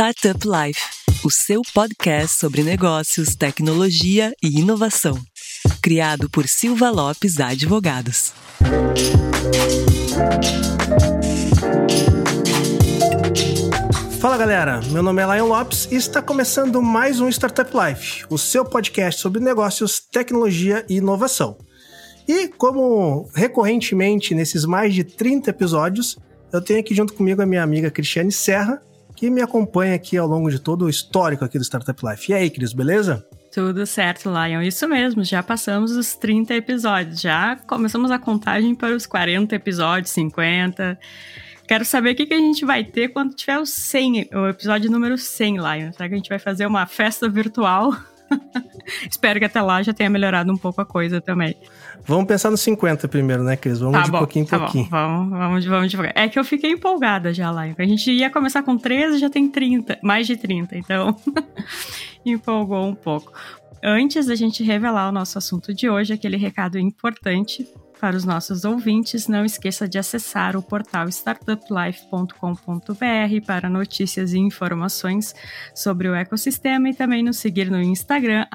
Startup Life, o seu podcast sobre negócios, tecnologia e inovação. Criado por Silva Lopes Advogados. Fala galera, meu nome é Lion Lopes e está começando mais um Startup Life, o seu podcast sobre negócios, tecnologia e inovação. E como recorrentemente nesses mais de 30 episódios, eu tenho aqui junto comigo a minha amiga Cristiane Serra, que me acompanha aqui ao longo de todo o histórico aqui do Startup Life. E aí, Cris, beleza? Tudo certo, Lion. Isso mesmo, já passamos os 30 episódios, já começamos a contagem para os 40 episódios, 50. Quero saber o que, que a gente vai ter quando tiver o 100, o episódio número 100, Lion. Será que a gente vai fazer uma festa virtual? Espero que até lá já tenha melhorado um pouco a coisa também. Vamos pensar nos 50 primeiro, né, Cris? Vamos tá de bom, pouquinho em tá pouquinho. Bom, vamos, vamos, vamos devagar. É que eu fiquei empolgada já lá. A gente ia começar com 13, já tem 30, mais de 30, então empolgou um pouco. Antes da gente revelar o nosso assunto de hoje, aquele recado importante para os nossos ouvintes, não esqueça de acessar o portal startuplife.com.br para notícias e informações sobre o ecossistema e também nos seguir no Instagram,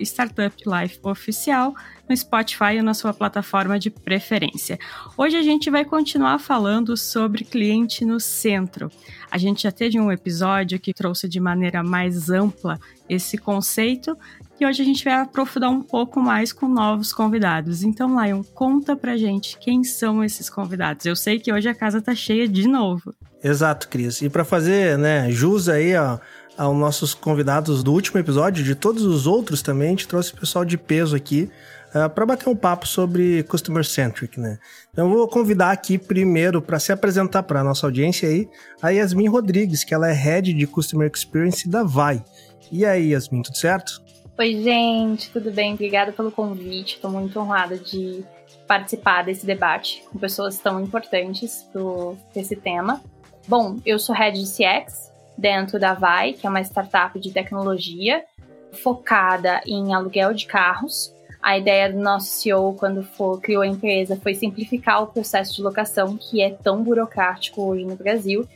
startuplifeoficial, no Spotify ou na sua plataforma de preferência. Hoje a gente vai continuar falando sobre cliente no centro. A gente já teve um episódio que trouxe de maneira mais ampla esse conceito e hoje a gente vai aprofundar um pouco mais com novos convidados. Então, Lion, conta pra gente quem são esses convidados. Eu sei que hoje a casa tá cheia de novo. Exato, Cris. E para fazer, né, jus aí, ó, aos nossos convidados do último episódio, de todos os outros também, a gente trouxe pessoal de peso aqui uh, para bater um papo sobre Customer Centric, né? Então eu vou convidar aqui primeiro para se apresentar para nossa audiência aí a Yasmin Rodrigues, que ela é Head de Customer Experience da Vai. E aí, Yasmin, tudo certo? Oi, gente, tudo bem? Obrigada pelo convite. Estou muito honrada de participar desse debate com pessoas tão importantes para esse tema. Bom, eu sou Head de CX dentro da Vai, que é uma startup de tecnologia focada em aluguel de carros. A ideia do nosso CEO, quando for, criou a empresa, foi simplificar o processo de locação, que é tão burocrático hoje no Brasil,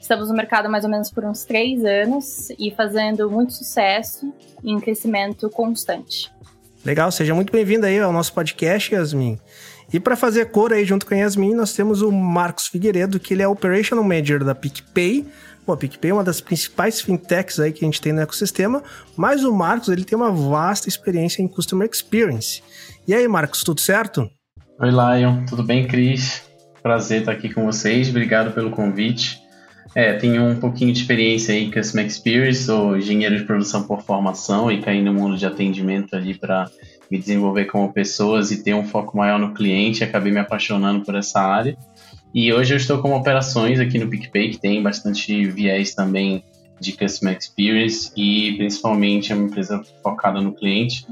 Estamos no mercado mais ou menos por uns três anos e fazendo muito sucesso e em crescimento constante. Legal, seja muito bem-vindo aí ao nosso podcast, Yasmin. E para fazer cor aí junto com a Yasmin, nós temos o Marcos Figueiredo, que ele é Operational Manager da PicPay. Bom, a PicPay é uma das principais fintechs aí que a gente tem no ecossistema, mas o Marcos ele tem uma vasta experiência em Customer Experience. E aí, Marcos, tudo certo? Oi, Lion, tudo bem, Cris? Prazer estar aqui com vocês, obrigado pelo convite. É, tenho um pouquinho de experiência em Customer Experience, sou engenheiro de produção por formação e caí no mundo de atendimento ali para me desenvolver como pessoas e ter um foco maior no cliente, acabei me apaixonando por essa área. E hoje eu estou com operações aqui no PicPay, que tem bastante viés também de Customer Experience e principalmente é uma empresa focada no cliente.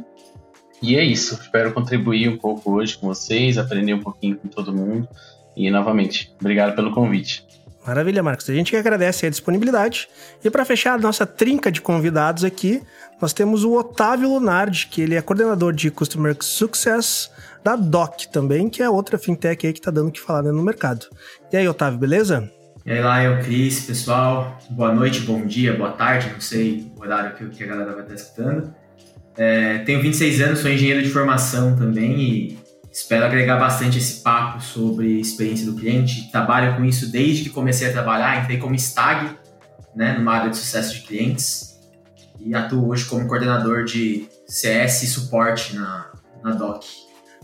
E é isso, espero contribuir um pouco hoje com vocês, aprender um pouquinho com todo mundo. E novamente, obrigado pelo convite. Maravilha, Marcos. A gente que agradece a disponibilidade. E para fechar a nossa trinca de convidados aqui, nós temos o Otávio Lunardi, que ele é coordenador de Customer Success da DOC também, que é outra fintech aí que está dando o que falar no mercado. E aí, Otávio, beleza? E aí, eu, Cris, pessoal. Boa noite, bom dia, boa tarde, não sei o horário que, a galera vai estar escutando. É, tenho 26 anos, sou engenheiro de formação também e Espero agregar bastante esse papo sobre experiência do cliente. Trabalho com isso desde que comecei a trabalhar, entrei como STAG, né, numa área de sucesso de clientes, e atuo hoje como coordenador de CS e suporte na, na DOC.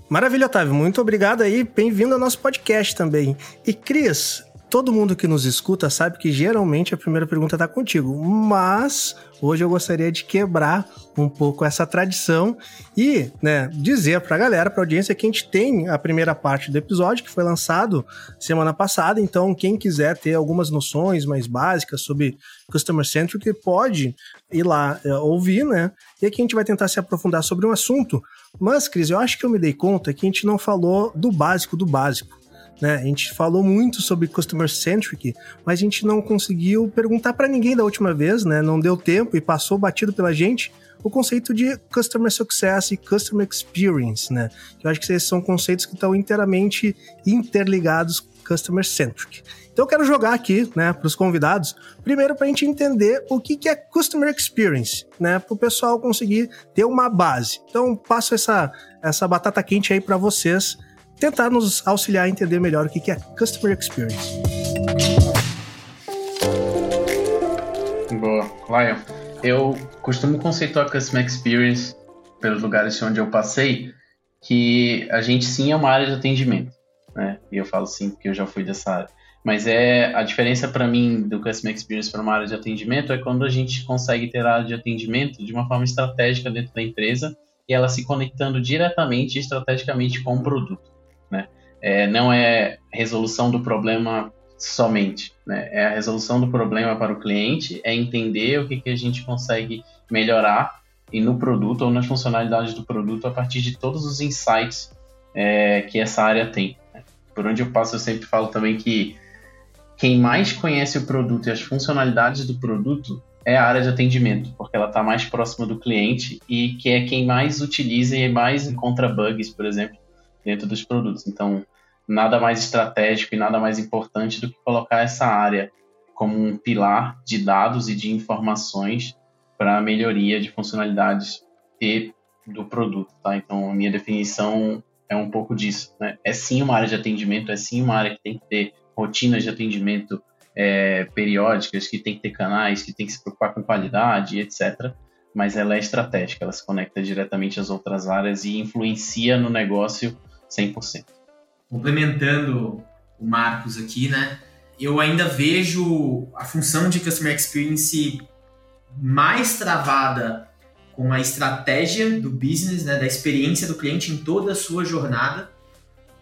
Maravilha, Otávio. Muito obrigado aí. Bem-vindo ao nosso podcast também. E Cris, todo mundo que nos escuta sabe que geralmente a primeira pergunta está contigo, mas hoje eu gostaria de quebrar um pouco essa tradição e né, dizer para a galera, para a audiência, que a gente tem a primeira parte do episódio que foi lançado semana passada. Então, quem quiser ter algumas noções mais básicas sobre Customer Centric pode ir lá é, ouvir, né? E aqui a gente vai tentar se aprofundar sobre um assunto. Mas, Cris, eu acho que eu me dei conta que a gente não falou do básico do básico né? A gente falou muito sobre customer centric, mas a gente não conseguiu perguntar para ninguém da última vez, né? Não deu tempo e passou batido pela gente o conceito de customer success e customer experience, né? Eu acho que esses são conceitos que estão inteiramente interligados customer centric. Então eu quero jogar aqui, né, para os convidados, primeiro para a gente entender o que, que é Customer Experience, né, para o pessoal conseguir ter uma base. Então passo essa, essa batata quente aí para vocês tentar nos auxiliar a entender melhor o que, é Customer Experience. Boa, Lion. Eu costumo conceituar Customer Experience pelos lugares onde eu passei que a gente sim é uma área de atendimento, né? E eu falo sim porque eu já fui dessa área mas é a diferença para mim do Customer Experience para uma área de atendimento é quando a gente consegue ter a área de atendimento de uma forma estratégica dentro da empresa e ela se conectando diretamente e estrategicamente com o produto. Né? É, não é resolução do problema somente, né? é a resolução do problema para o cliente, é entender o que, que a gente consegue melhorar e no produto ou nas funcionalidades do produto a partir de todos os insights é, que essa área tem. Né? Por onde eu passo, eu sempre falo também que quem mais conhece o produto e as funcionalidades do produto é a área de atendimento, porque ela está mais próxima do cliente e que é quem mais utiliza e mais encontra bugs, por exemplo, dentro dos produtos. Então, nada mais estratégico e nada mais importante do que colocar essa área como um pilar de dados e de informações para a melhoria de funcionalidades e do produto, tá? Então, a minha definição é um pouco disso, né? É sim uma área de atendimento, é sim uma área que tem que ter rotinas de atendimento é, periódicas, que tem que ter canais, que tem que se preocupar com qualidade, etc. Mas ela é estratégica, ela se conecta diretamente às outras áreas e influencia no negócio 100%. Complementando o Marcos aqui, né? Eu ainda vejo a função de Customer Experience mais travada com a estratégia do business, né, da experiência do cliente em toda a sua jornada.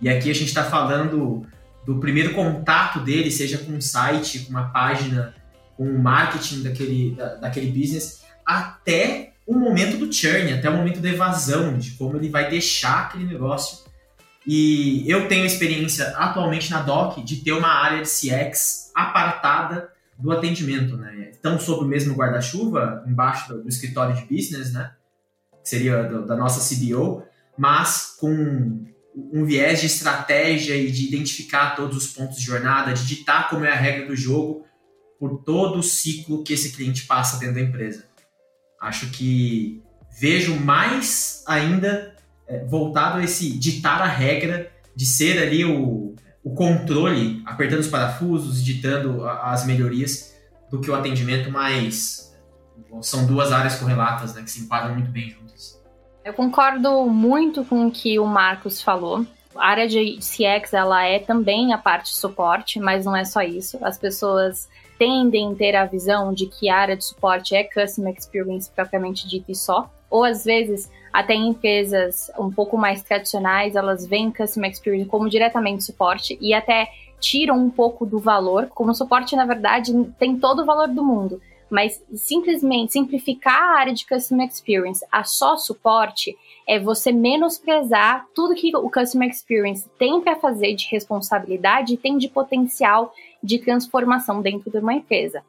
E aqui a gente está falando do primeiro contato dele, seja com um site, com uma página, com o marketing daquele, da, daquele business, até o momento do churn, até o momento da evasão, de como ele vai deixar aquele negócio. E eu tenho experiência atualmente na DOC de ter uma área de CX apartada do atendimento, né? Estão sob o mesmo guarda-chuva, embaixo do, do, escritório de business, né? Que seria do, da nossa CBO, mas com um viés de estratégia e de identificar todos os pontos de jornada, de ditar como é a regra do jogo por todo o ciclo que esse cliente passa dentro da empresa. Acho que vejo mais ainda voltado a esse ditar a regra, de ser ali o, o controle, apertando os parafusos, ditando as melhorias, do que o atendimento, mas são duas áreas correlatas né, que se enquadram muito bem juntas. Eu concordo muito com o que o Marcos falou. A área de CX ela é também a parte de suporte, mas não é só isso. As pessoas tendem a ter a visão de que a área de suporte é Customer Experience propriamente dita e só. Ou às vezes, até em empresas um pouco mais tradicionais, elas veem Customer Experience como diretamente suporte e até tiram um pouco do valor. Como suporte, na verdade, tem todo o valor do mundo mas simplesmente simplificar a área de Customer Experience a só suporte é você menosprezar tudo que o Customer Experience tem para fazer de responsabilidade e tem de potencial de transformação dentro de uma empresa.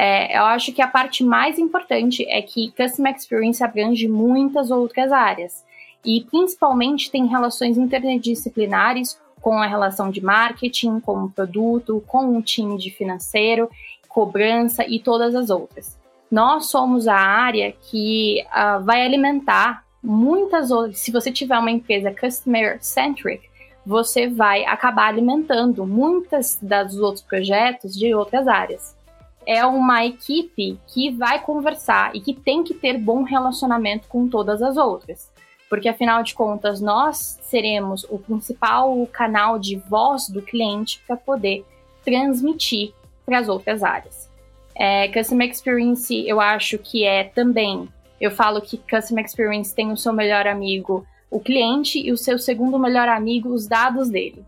É, eu acho que a parte mais importante é que Customer Experience abrange muitas outras áreas e principalmente tem relações interdisciplinares com a relação de marketing, com o produto, com o time de financeiro cobrança e todas as outras. Nós somos a área que uh, vai alimentar muitas outras. Se você tiver uma empresa customer centric, você vai acabar alimentando muitas dos outros projetos de outras áreas. É uma equipe que vai conversar e que tem que ter bom relacionamento com todas as outras. Porque afinal de contas, nós seremos o principal canal de voz do cliente para poder transmitir para as outras áreas. É, Customer Experience, eu acho que é também. Eu falo que Customer Experience tem o seu melhor amigo, o cliente, e o seu segundo melhor amigo, os dados dele.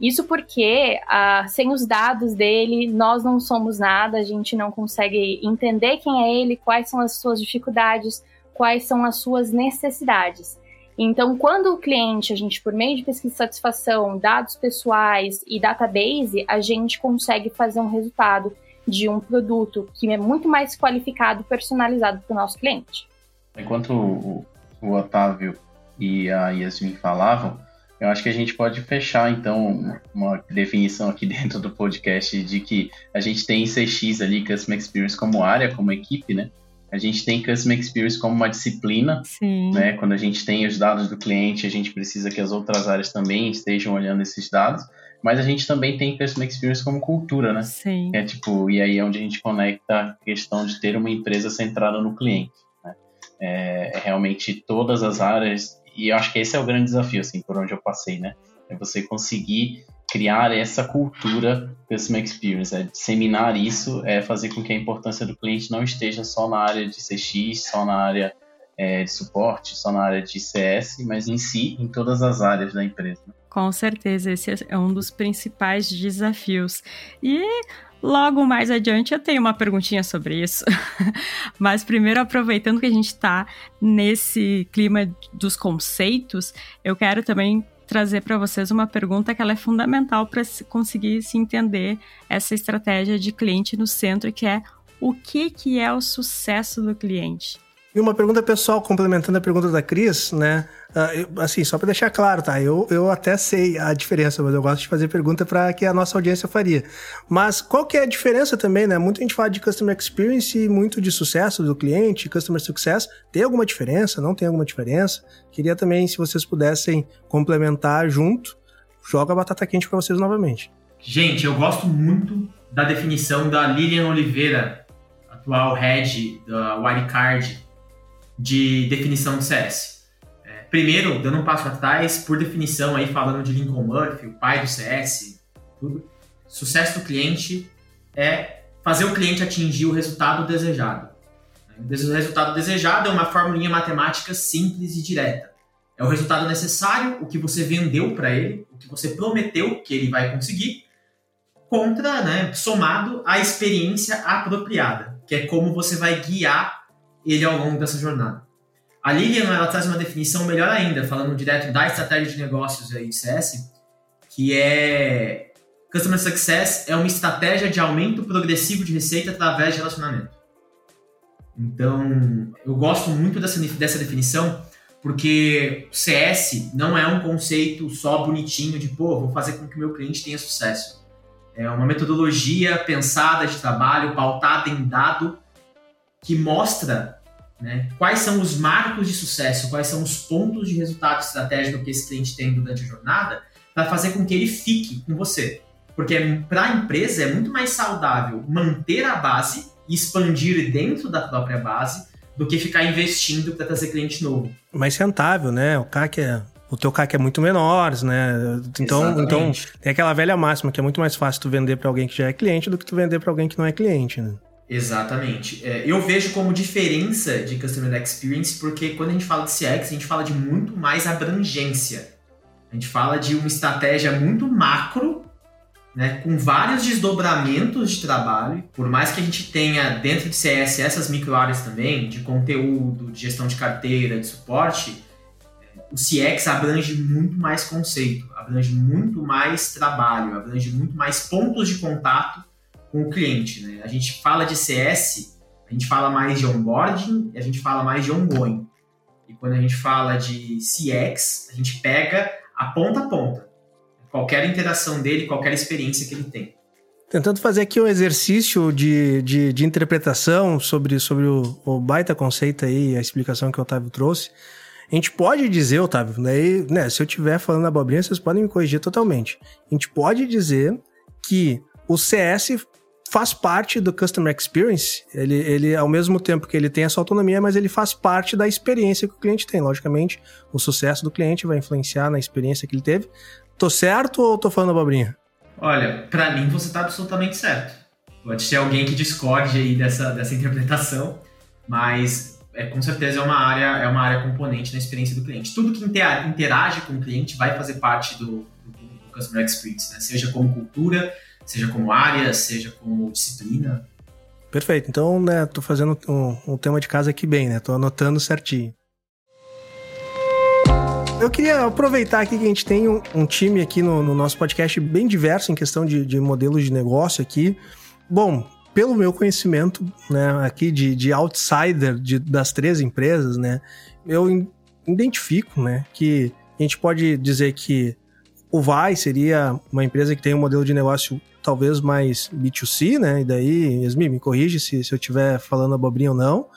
Isso porque, uh, sem os dados dele, nós não somos nada, a gente não consegue entender quem é ele, quais são as suas dificuldades, quais são as suas necessidades. Então, quando o cliente, a gente, por meio de pesquisa de satisfação, dados pessoais e database, a gente consegue fazer um resultado de um produto que é muito mais qualificado e personalizado para o nosso cliente. Enquanto o, o Otávio e a Yasmin falavam, eu acho que a gente pode fechar, então, uma definição aqui dentro do podcast de que a gente tem CX ali, Customer Experience, como área, como equipe, né? A gente tem Customer Experience como uma disciplina, Sim. né? Quando a gente tem os dados do cliente, a gente precisa que as outras áreas também estejam olhando esses dados. Mas a gente também tem Customer Experience como cultura, né? Sim. É tipo, e aí é onde a gente conecta a questão de ter uma empresa centrada no cliente. Né? É, é realmente todas as áreas, e eu acho que esse é o grande desafio, assim, por onde eu passei, né? É você conseguir criar essa cultura Customer Experience, é disseminar isso, é fazer com que a importância do cliente não esteja só na área de CX, só na área é, de suporte, só na área de CS, mas em si, em todas as áreas da empresa. Com certeza, esse é um dos principais desafios. E logo mais adiante eu tenho uma perguntinha sobre isso. Mas primeiro, aproveitando que a gente está nesse clima dos conceitos, eu quero também trazer para vocês uma pergunta que ela é fundamental para conseguir se entender essa estratégia de cliente no centro, que é o que, que é o sucesso do cliente? E uma pergunta pessoal, complementando a pergunta da Cris, né? Uh, assim, só para deixar claro, tá? Eu, eu até sei a diferença, mas eu gosto de fazer pergunta para que a nossa audiência faria. Mas qual que é a diferença também, né? Muito a gente fala de Customer Experience e muito de sucesso do cliente, Customer Success. Tem alguma diferença? Não tem alguma diferença? Queria também, se vocês pudessem complementar junto, joga a batata quente para vocês novamente. Gente, eu gosto muito da definição da Lilian Oliveira, atual head da Wildcard, de definição de CS. É, primeiro, dando um passo atrás, por definição, aí falando de Lincoln Murphy, o pai do CS, tudo, sucesso do cliente é fazer o cliente atingir o resultado desejado. O resultado desejado é uma formulinha matemática simples e direta. É o resultado necessário, o que você vendeu para ele, o que você prometeu que ele vai conseguir, contra, né, somado à experiência apropriada, que é como você vai guiar ele ao longo dessa jornada. A Lilian ela traz uma definição melhor ainda, falando direto da estratégia de negócios aí de CS, que é Customer Success é uma estratégia de aumento progressivo de receita através de relacionamento. Então, eu gosto muito dessa, dessa definição, porque CS não é um conceito só bonitinho de, pô, vou fazer com que meu cliente tenha sucesso. É uma metodologia pensada de trabalho, pautada em dado, que mostra né, quais são os marcos de sucesso, quais são os pontos de resultado estratégico que esse cliente tem durante a jornada, para fazer com que ele fique com você. Porque para a empresa é muito mais saudável manter a base e expandir dentro da própria base do que ficar investindo para trazer cliente novo. Mais rentável, né? O CAC é o teu CAC é muito menor, né? Então, então tem aquela velha máxima que é muito mais fácil tu vender para alguém que já é cliente do que tu vender para alguém que não é cliente, né? Exatamente. É, eu vejo como diferença de Customer Experience porque quando a gente fala de CX, a gente fala de muito mais abrangência. A gente fala de uma estratégia muito macro, né, com vários desdobramentos de trabalho. Por mais que a gente tenha dentro de CS essas micro áreas também, de conteúdo, de gestão de carteira, de suporte, o CX abrange muito mais conceito, abrange muito mais trabalho, abrange muito mais pontos de contato com o cliente. Né? A gente fala de CS, a gente fala mais de onboarding e a gente fala mais de ongoing. E quando a gente fala de CX, a gente pega a ponta a ponta. Qualquer interação dele, qualquer experiência que ele tem. Tentando fazer aqui um exercício de, de, de interpretação sobre, sobre o, o, baita conceito aí, a explicação que o Otávio trouxe. A gente pode dizer, Otávio, né, né, se eu estiver falando abobrinha, vocês podem me corrigir totalmente. A gente pode dizer que o CS faz parte do Customer Experience. Ele, ele, ao mesmo tempo que ele tem essa autonomia, mas ele faz parte da experiência que o cliente tem. Logicamente, o sucesso do cliente vai influenciar na experiência que ele teve. Tô certo ou tô falando abobrinha? Olha, para mim você tá absolutamente certo. Pode ter alguém que discorde aí dessa, dessa interpretação, mas é, com certeza é uma área é uma área componente na experiência do cliente. Tudo que interage com o cliente vai fazer parte do, do, do Customer Experience, né? seja como cultura, seja como área, seja como disciplina. Perfeito. Então, né, tô fazendo um, um tema de casa aqui bem, né? Tô anotando certinho. Eu queria aproveitar aqui que a gente tem um, um time aqui no, no, nosso podcast bem diverso em questão de, de modelos de negócio aqui. Bom, pelo meu conhecimento, né, aqui de, de outsider de, das três empresas, né, eu identifico, né, que a gente pode dizer que o Vai seria uma empresa que tem um modelo de negócio talvez mais B2C, né, e daí, Yasmin, me corrige se, se eu estiver falando abobrinha ou não.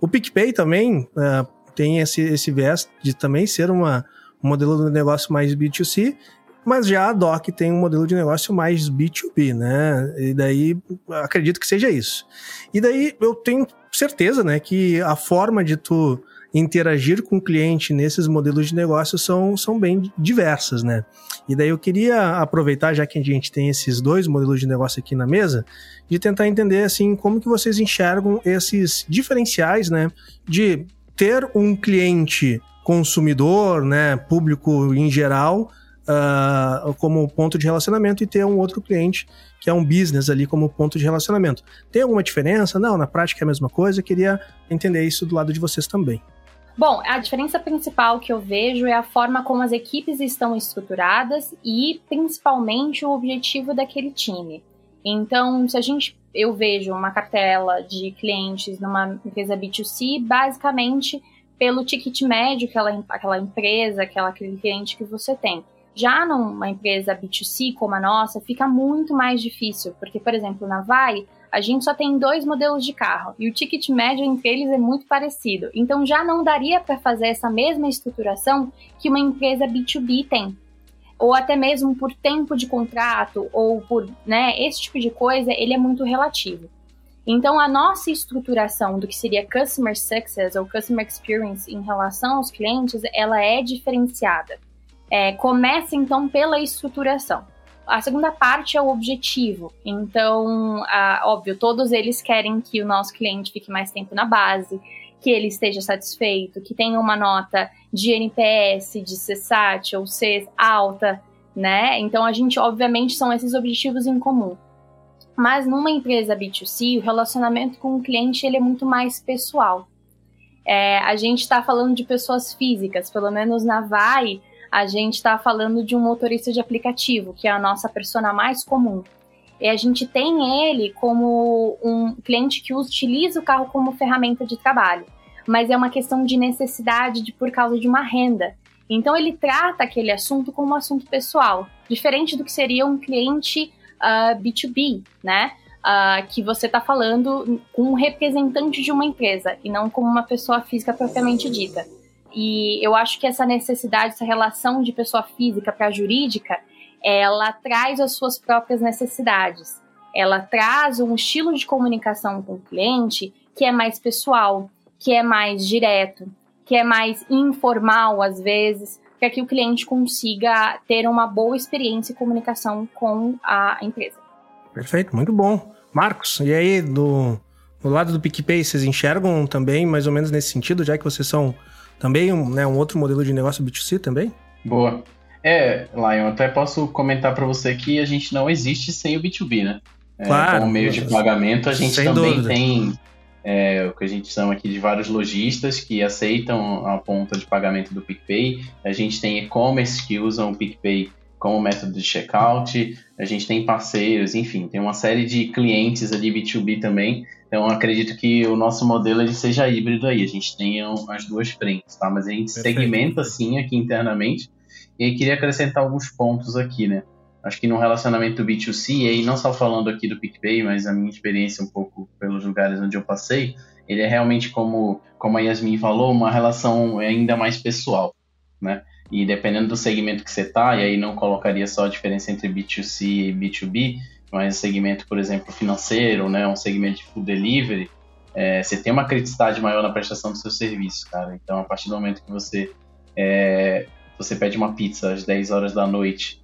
O PicPay também uh, tem esse, esse viés de também ser uma, um modelo de negócio mais B2C, mas já a DOC tem um modelo de negócio mais B2B, né? E daí acredito que seja isso. E daí eu tenho certeza, né, que a forma de tu interagir com o cliente nesses modelos de negócio são, são bem diversas, né? E daí eu queria aproveitar, já que a gente tem esses dois modelos de negócio aqui na mesa, de tentar entender assim como que vocês enxergam esses diferenciais, né, de ter um cliente consumidor, né, público em geral, uh, como ponto de relacionamento e ter um outro cliente que é um business ali como ponto de relacionamento. Tem alguma diferença? Não, na prática é a mesma coisa. Queria entender isso do lado de vocês também. Bom, a diferença principal que eu vejo é a forma como as equipes estão estruturadas e principalmente o objetivo daquele time. Então, se a gente eu vejo uma cartela de clientes numa empresa B2C, basicamente pelo ticket médio que ela, aquela empresa, aquela, aquele cliente que você tem. Já numa empresa B2C como a nossa, fica muito mais difícil, porque, por exemplo, na Vai, a gente só tem dois modelos de carro e o ticket médio entre eles é muito parecido. Então já não daria para fazer essa mesma estruturação que uma empresa B2B tem ou até mesmo por tempo de contrato, ou por, né, esse tipo de coisa, ele é muito relativo. Então, a nossa estruturação do que seria Customer Success ou Customer Experience em relação aos clientes, ela é diferenciada. É, começa, então, pela estruturação. A segunda parte é o objetivo. Então, a, óbvio, todos eles querem que o nosso cliente fique mais tempo na base, que ele esteja satisfeito, que tenha uma nota de NPS, de CSAT ou C alta, né? Então a gente, obviamente, são esses objetivos em comum. Mas numa empresa B2C, o relacionamento com o cliente ele é muito mais pessoal. É, a gente está falando de pessoas físicas, pelo menos na Vai, a gente está falando de um motorista de aplicativo, que é a nossa persona mais comum. E a gente tem ele como um cliente que utiliza o carro como ferramenta de trabalho mas é uma questão de necessidade de por causa de uma renda. Então ele trata aquele assunto como um assunto pessoal, diferente do que seria um cliente uh, ah, B2B, né? Uh, que você está falando com um representante de uma empresa e não como uma pessoa física propriamente dita. E eu acho que essa necessidade, essa relação de pessoa física para jurídica, ela traz as suas próprias necessidades. Ela traz um estilo de comunicação com o cliente que é mais pessoal, que é mais direto, que é mais informal às vezes, para que o cliente consiga ter uma boa experiência e comunicação com a empresa. Perfeito, muito bom. Marcos, e aí do, do lado do PicPay, vocês enxergam também mais ou menos nesse sentido, já que vocês são também um, né, um outro modelo de negócio B2C também? Boa. É, Lion, até posso comentar para você que a gente não existe sem o B2B, né? É, claro. Como meio de pagamento, a gente também dúvida. tem é, o que a gente chama aqui de vários lojistas que aceitam a ponta de pagamento do PicPay. A gente tem e-commerce que usam o PicPay como método de checkout. A gente tem parceiros, enfim, tem uma série de clientes ali B2B também. Então, acredito que o nosso modelo ele seja híbrido aí. A gente tem as duas frentes, tá? Mas a gente Perfeito. segmenta, assim, aqui internamente. E aí, queria acrescentar alguns pontos aqui, né? acho que no relacionamento B2C, e aí não só falando aqui do PicPay, mas a minha experiência um pouco pelos lugares onde eu passei, ele é realmente, como, como a Yasmin falou, uma relação ainda mais pessoal, né? E dependendo do segmento que você está, e aí não colocaria só a diferença entre B2C e B2B, mas segmento, por exemplo, financeiro, né? Um segmento de food delivery, é, você tem uma criticidade maior na prestação do seu serviço, cara. Então, a partir do momento que você, é, você pede uma pizza às 10 horas da noite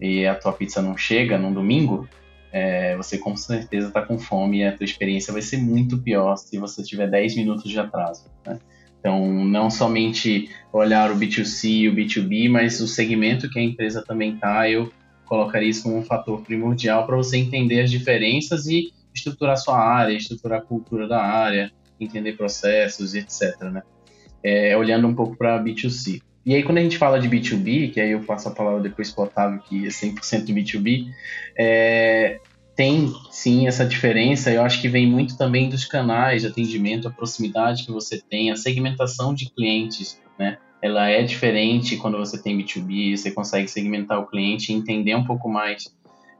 e a tua pizza não chega num domingo, é, você com certeza está com fome e a tua experiência vai ser muito pior se você tiver 10 minutos de atraso. Né? Então, não somente olhar o B2C e o B2B, mas o segmento que a empresa também está, eu colocaria isso como um fator primordial para você entender as diferenças e estruturar sua área, estruturar a cultura da área, entender processos, etc. Né? É, olhando um pouco para B2C. E aí, quando a gente fala de B2B, que aí eu passo a palavra depois para o Otávio, que é 100% B2B, é, tem sim essa diferença. Eu acho que vem muito também dos canais de atendimento, a proximidade que você tem, a segmentação de clientes, né? Ela é diferente quando você tem B2B, você consegue segmentar o cliente e entender um pouco mais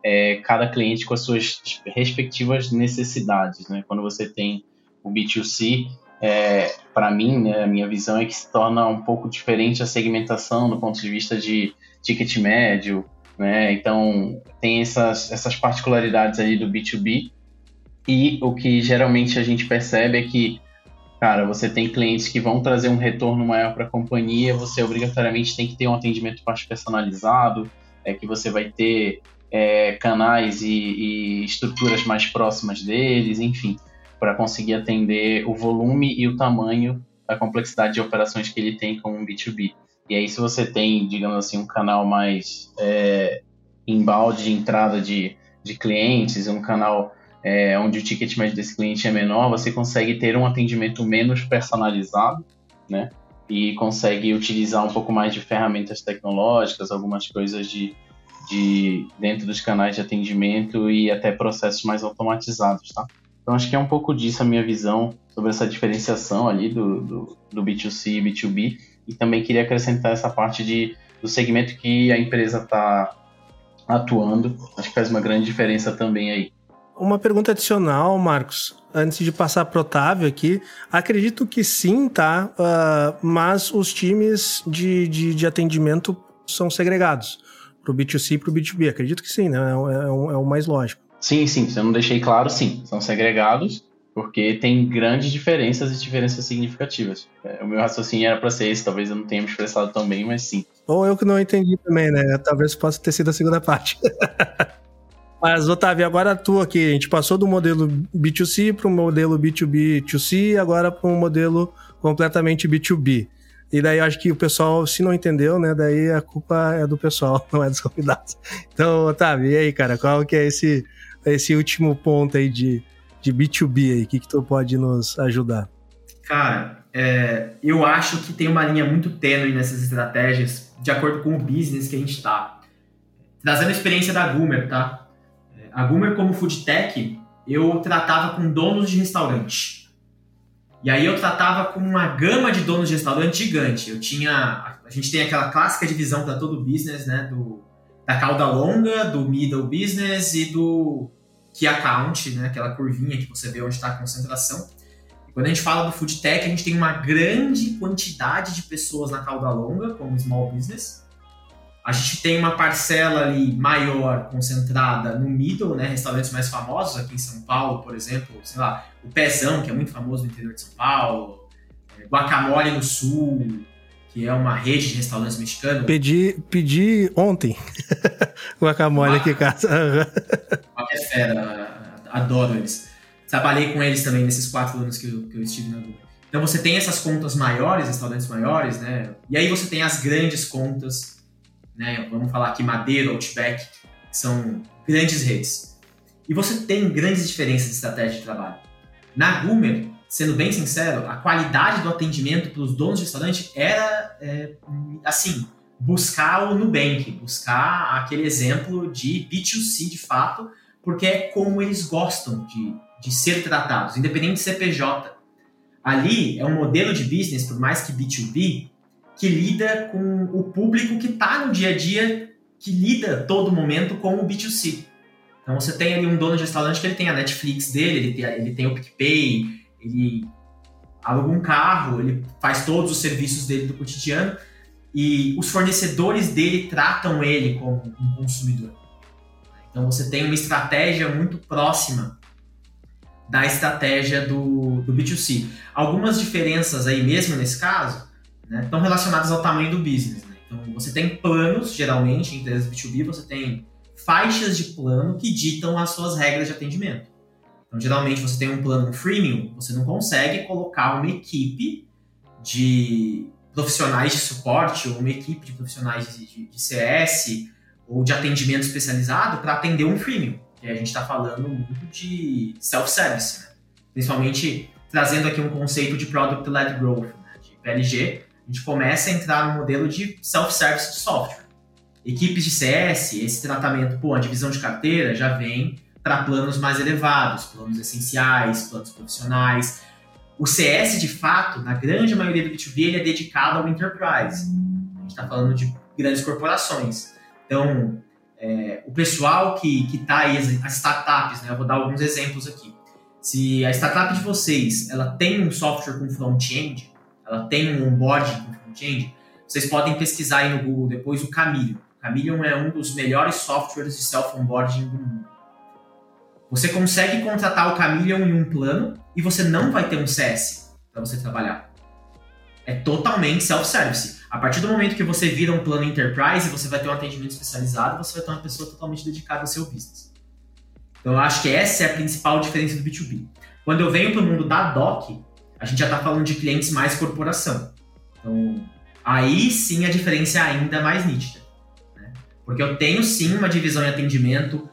é, cada cliente com as suas respectivas necessidades, né? Quando você tem o B2C, é, para mim, né, a minha visão é que se torna um pouco diferente a segmentação do ponto de vista de ticket médio, né? Então, tem essas, essas particularidades aí do B2B. E o que geralmente a gente percebe é que, cara, você tem clientes que vão trazer um retorno maior para a companhia, você obrigatoriamente tem que ter um atendimento mais personalizado, é que você vai ter é, canais e, e estruturas mais próximas deles, enfim para conseguir atender o volume e o tamanho da complexidade de operações que ele tem com um B2B. E aí, se você tem, digamos assim, um canal mais é, embalde de entrada de, de clientes, um canal é, onde o ticket médio desse cliente é menor, você consegue ter um atendimento menos personalizado, né? E consegue utilizar um pouco mais de ferramentas tecnológicas, algumas coisas de, de dentro dos canais de atendimento e até processos mais automatizados, tá? Então acho que é um pouco disso a minha visão sobre essa diferenciação ali do, do, do B2C e B2B. E também queria acrescentar essa parte de, do segmento que a empresa está atuando. Acho que faz uma grande diferença também aí. Uma pergunta adicional, Marcos, antes de passar para o Otávio aqui. Acredito que sim, tá? Uh, mas os times de, de, de atendimento são segregados para o B2C e para o B2B. Acredito que sim, né? É, é, é o mais lógico. Sim, sim, se eu não deixei claro, sim, são segregados, porque tem grandes diferenças e diferenças significativas. É, o meu raciocínio era para ser esse, talvez eu não tenha me expressado tão bem, mas sim. Ou eu que não entendi também, né? Talvez possa ter sido a segunda parte. Mas, Otávio, agora tu aqui, a gente passou do modelo B2C para o modelo B2B2C, agora para um modelo completamente B2B. E daí eu acho que o pessoal, se não entendeu, né, daí a culpa é do pessoal, não é dos convidados. Então, Otávio, e aí, cara, qual que é esse esse último ponto aí de, de B2B aí? O que, que tu pode nos ajudar? Cara, é, eu acho que tem uma linha muito tênue nessas estratégias, de acordo com o business que a gente está. Trazendo a experiência da Gumer, tá? A Gumer, como food tech, eu tratava com donos de restaurante. E aí eu tratava com uma gama de donos de restaurante gigante. Eu tinha. A gente tem aquela clássica divisão para todo business, né? Do, da cauda longa, do middle business e do key account, né, aquela curvinha que você vê onde está a concentração. E quando a gente fala do food tech, a gente tem uma grande quantidade de pessoas na cauda longa, como small business. A gente tem uma parcela ali maior concentrada no middle, né, restaurantes mais famosos aqui em São Paulo, por exemplo, sei lá, o Pezão, que é muito famoso no interior de São Paulo, é, Guacamole no Sul, que é uma rede de restaurantes mexicanos. Pedi, pedi ontem guacamole aqui em casa. uma é fera, adoro eles. Trabalhei com eles também nesses quatro anos que eu, que eu estive na Google. Então você tem essas contas maiores, restaurantes maiores, né? E aí você tem as grandes contas, né? Vamos falar aqui Madeira, Outback, que são grandes redes. E você tem grandes diferenças de estratégia de trabalho. Na Gumer, sendo bem sincero, a qualidade do atendimento para os donos de restaurante era, é, assim, buscar o Nubank, buscar aquele exemplo de B2C de fato, porque é como eles gostam de, de ser tratados, independente de CPJ. Ali é um modelo de business, por mais que B2B, que lida com o público que está no dia a dia, que lida todo momento com o B2C. Então você tem ali um dono de restaurante que ele tem a Netflix dele, ele tem, ele tem o PicPay, ele aluga um carro, ele faz todos os serviços dele do cotidiano e os fornecedores dele tratam ele como um consumidor. Então você tem uma estratégia muito próxima da estratégia do, do B2C. Algumas diferenças aí mesmo nesse caso né, estão relacionadas ao tamanho do business. Né? Então você tem planos, geralmente, em empresas B2B, você tem faixas de plano que ditam as suas regras de atendimento. Então, geralmente, você tem um plano freemium, você não consegue colocar uma equipe de profissionais de suporte ou uma equipe de profissionais de, de, de CS ou de atendimento especializado para atender um freemium. E a gente está falando muito de self-service, né? principalmente trazendo aqui um conceito de Product-Led Growth, né? de PLG. a gente começa a entrar no modelo de self-service de software. Equipes de CS, esse tratamento, pô, a divisão de carteira já vem para planos mais elevados, planos essenciais, planos profissionais. O CS, de fato, na grande maioria do B2B, ele é dedicado ao enterprise. A gente está falando de grandes corporações. Então, é, o pessoal que está aí, as startups, né, eu vou dar alguns exemplos aqui. Se a startup de vocês ela tem um software com front-end, ela tem um onboarding com front-end, vocês podem pesquisar aí no Google depois o Camillion. Camillion é um dos melhores softwares de self-onboarding do mundo. Você consegue contratar o Camillion em um plano e você não vai ter um CS para você trabalhar. É totalmente self-service. A partir do momento que você vira um plano enterprise, você vai ter um atendimento especializado, você vai ter uma pessoa totalmente dedicada ao seu business. Então eu acho que essa é a principal diferença do B2B. Quando eu venho para o mundo da DOC, a gente já está falando de clientes mais corporação. Então aí sim a diferença é ainda mais nítida. Né? Porque eu tenho sim uma divisão em atendimento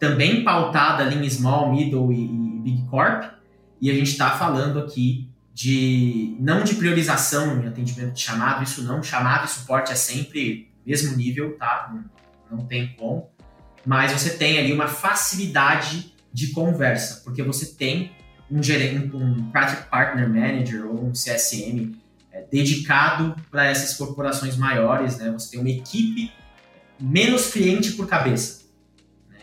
também pautada ali em small, middle e, e big corp, e a gente está falando aqui de não de priorização em atendimento de chamado, isso não, chamado e suporte é sempre mesmo nível, tá? Não, não tem como. Mas você tem ali uma facilidade de conversa, porque você tem um gerente, um partner manager ou um CSM é, dedicado para essas corporações maiores, né? Você tem uma equipe menos cliente por cabeça.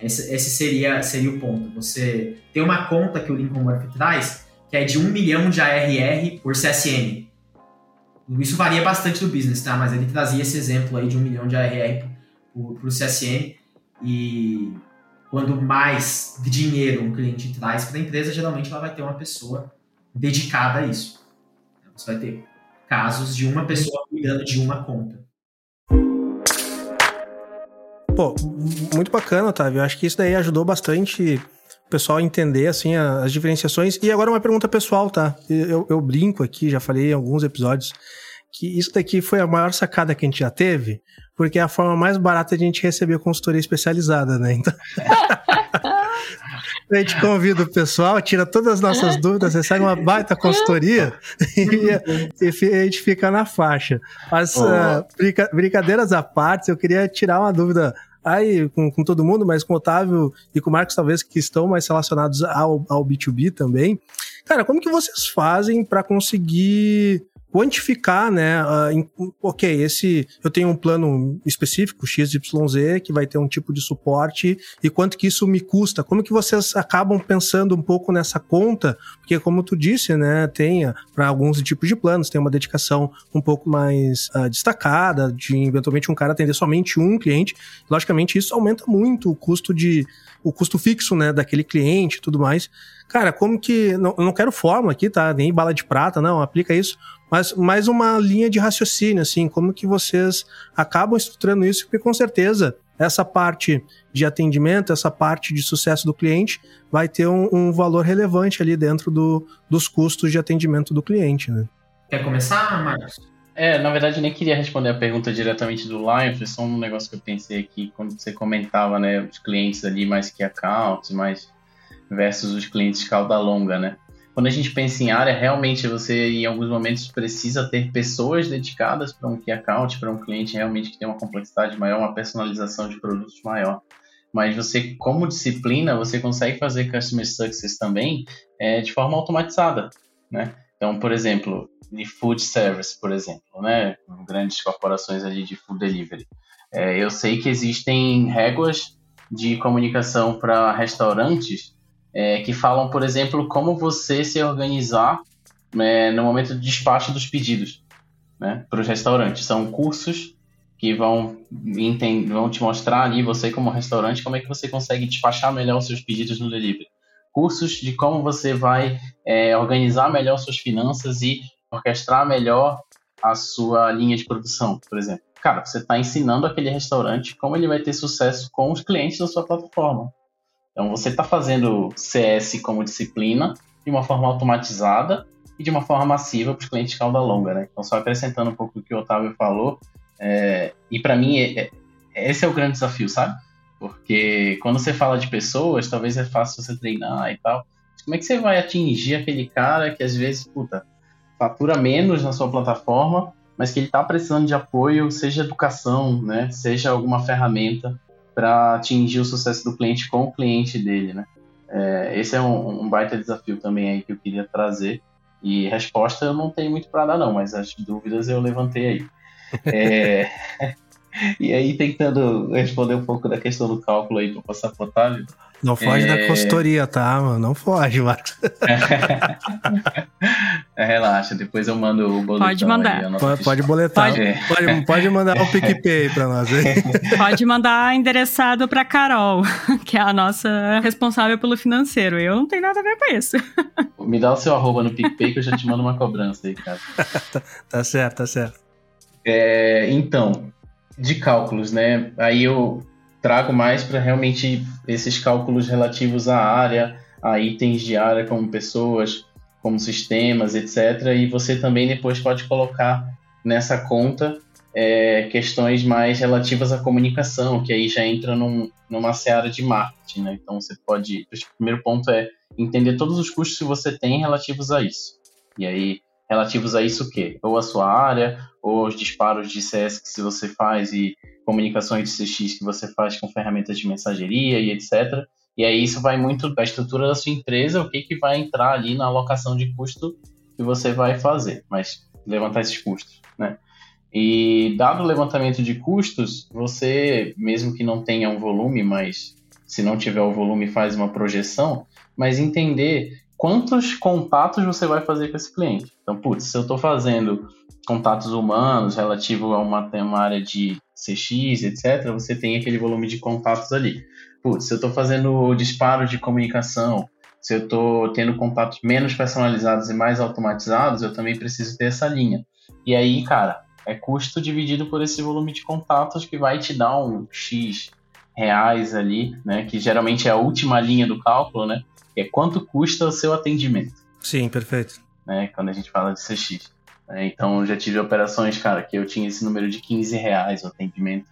Esse, esse seria, seria o ponto. Você tem uma conta que o Lincoln Murphy traz que é de 1 milhão de ARR por CSM. Isso varia bastante do business, tá? Mas ele trazia esse exemplo aí de 1 milhão de ARR por CSM. E quando mais dinheiro um cliente traz para a empresa, geralmente ela vai ter uma pessoa dedicada a isso. Você vai ter casos de uma pessoa cuidando de uma conta. Pô, muito bacana, Otávio. Eu acho que isso daí ajudou bastante o pessoal entender, assim, as diferenciações. E agora uma pergunta pessoal, tá? Eu, eu brinco aqui, já falei em alguns episódios, que isso daqui foi a maior sacada que a gente já teve, porque é a forma mais barata de a gente receber consultoria especializada, né? Então... a gente convida o pessoal, tira todas as nossas dúvidas, recebe uma baita consultoria e, e, a gente fica na faixa. Mas, uh, brinca, brincadeiras à parte, eu queria tirar uma dúvida aí com, com todo mundo, mas com o Otávio e com o Marcos, talvez, que estão mais relacionados ao, ao B2B também. Cara, como que vocês fazem para conseguir quantificar, né? Uh, ok, esse eu tenho um plano específico, XYZ, que vai ter um tipo de suporte, e quanto que isso me custa? Como que vocês acabam pensando um pouco nessa conta? Porque, como tu disse, né, tem para alguns tipos de planos, tem uma dedicação um pouco mais uh, destacada, de eventualmente um cara atender somente um cliente. Logicamente, isso aumenta muito o custo de o custo fixo, né, daquele cliente e tudo mais. Cara, como que. Não, eu não quero fórmula aqui, tá? Nem bala de prata, não, aplica isso. Mas mais uma linha de raciocínio, assim, como que vocês acabam estruturando isso, porque com certeza essa parte de atendimento, essa parte de sucesso do cliente vai ter um, um valor relevante ali dentro do, dos custos de atendimento do cliente, né? Quer começar, Marcos? É, na verdade, eu nem queria responder a pergunta diretamente do Lion, foi só um negócio que eu pensei aqui quando você comentava, né, os clientes ali mais que accounts, mais versus os clientes cauda longa, né? Quando a gente pensa em área, realmente você em alguns momentos precisa ter pessoas dedicadas para um key account, para um cliente realmente que tem uma complexidade maior, uma personalização de produtos maior. Mas você, como disciplina, você consegue fazer customer success também é, de forma automatizada, né? Então, por exemplo, de food service, por exemplo, né? Grandes corporações ali de food delivery. É, eu sei que existem réguas de comunicação para restaurantes é, que falam, por exemplo, como você se organizar é, no momento do despacho dos pedidos né, para os restaurantes. São cursos que vão, vão te mostrar ali, você como restaurante, como é que você consegue despachar melhor os seus pedidos no delivery. Cursos de como você vai é, organizar melhor suas finanças e orquestrar melhor a sua linha de produção, por exemplo. Cara, você está ensinando aquele restaurante como ele vai ter sucesso com os clientes da sua plataforma. Então você está fazendo CS como disciplina de uma forma automatizada e de uma forma massiva para os clientes de cauda longa, né? Então só acrescentando um pouco do que o Otávio falou, é, e para mim é, é, esse é o grande desafio, sabe? Porque quando você fala de pessoas, talvez é fácil você treinar e tal. Como é que você vai atingir aquele cara que às vezes, puta, fatura menos na sua plataforma, mas que ele está precisando de apoio, seja educação, né, seja alguma ferramenta para atingir o sucesso do cliente com o cliente dele, né. É, esse é um, um, baita desafio também aí que eu queria trazer. E resposta eu não tenho muito para dar não, mas as dúvidas eu levantei aí. É, e aí tentando responder um pouco da questão do cálculo aí para passar para Otávio, não foge é... da consultoria, tá, mano? Não foge, Marcos. é, relaxa, depois eu mando o boletim. Pode mandar. Pode, pode boletar. Pode... pode, pode mandar o PicPay pra nós. pode mandar endereçado pra Carol, que é a nossa responsável pelo financeiro. Eu não tenho nada a ver com isso. Me dá o seu arroba no PicPay que eu já te mando uma cobrança aí, cara. tá, tá certo, tá certo. É, então, de cálculos, né? Aí eu trago mais para realmente esses cálculos relativos à área, a itens de área como pessoas, como sistemas, etc. E você também depois pode colocar nessa conta é, questões mais relativas à comunicação, que aí já entra num, numa seara de marketing. Né? Então você pode. O primeiro ponto é entender todos os custos que você tem relativos a isso. E aí, relativos a isso o quê? Ou a sua área, ou os disparos de CS que você faz e comunicações de CX que você faz com ferramentas de mensageria e etc. E aí isso vai muito da estrutura da sua empresa, o que, que vai entrar ali na alocação de custo que você vai fazer, mas levantar esses custos, né? E dado o levantamento de custos, você, mesmo que não tenha um volume, mas se não tiver o volume, faz uma projeção, mas entender quantos contatos você vai fazer com esse cliente. Então, putz, se eu estou fazendo contatos humanos relativo a uma, uma área de CX, etc., você tem aquele volume de contatos ali. Putz, se eu estou fazendo disparo de comunicação, se eu estou tendo contatos menos personalizados e mais automatizados, eu também preciso ter essa linha. E aí, cara, é custo dividido por esse volume de contatos que vai te dar um X reais ali, né? Que geralmente é a última linha do cálculo, né? Que é quanto custa o seu atendimento. Sim, perfeito. Né, quando a gente fala de CX. É, então, já tive operações, cara, que eu tinha esse número de 15 reais o atendimento.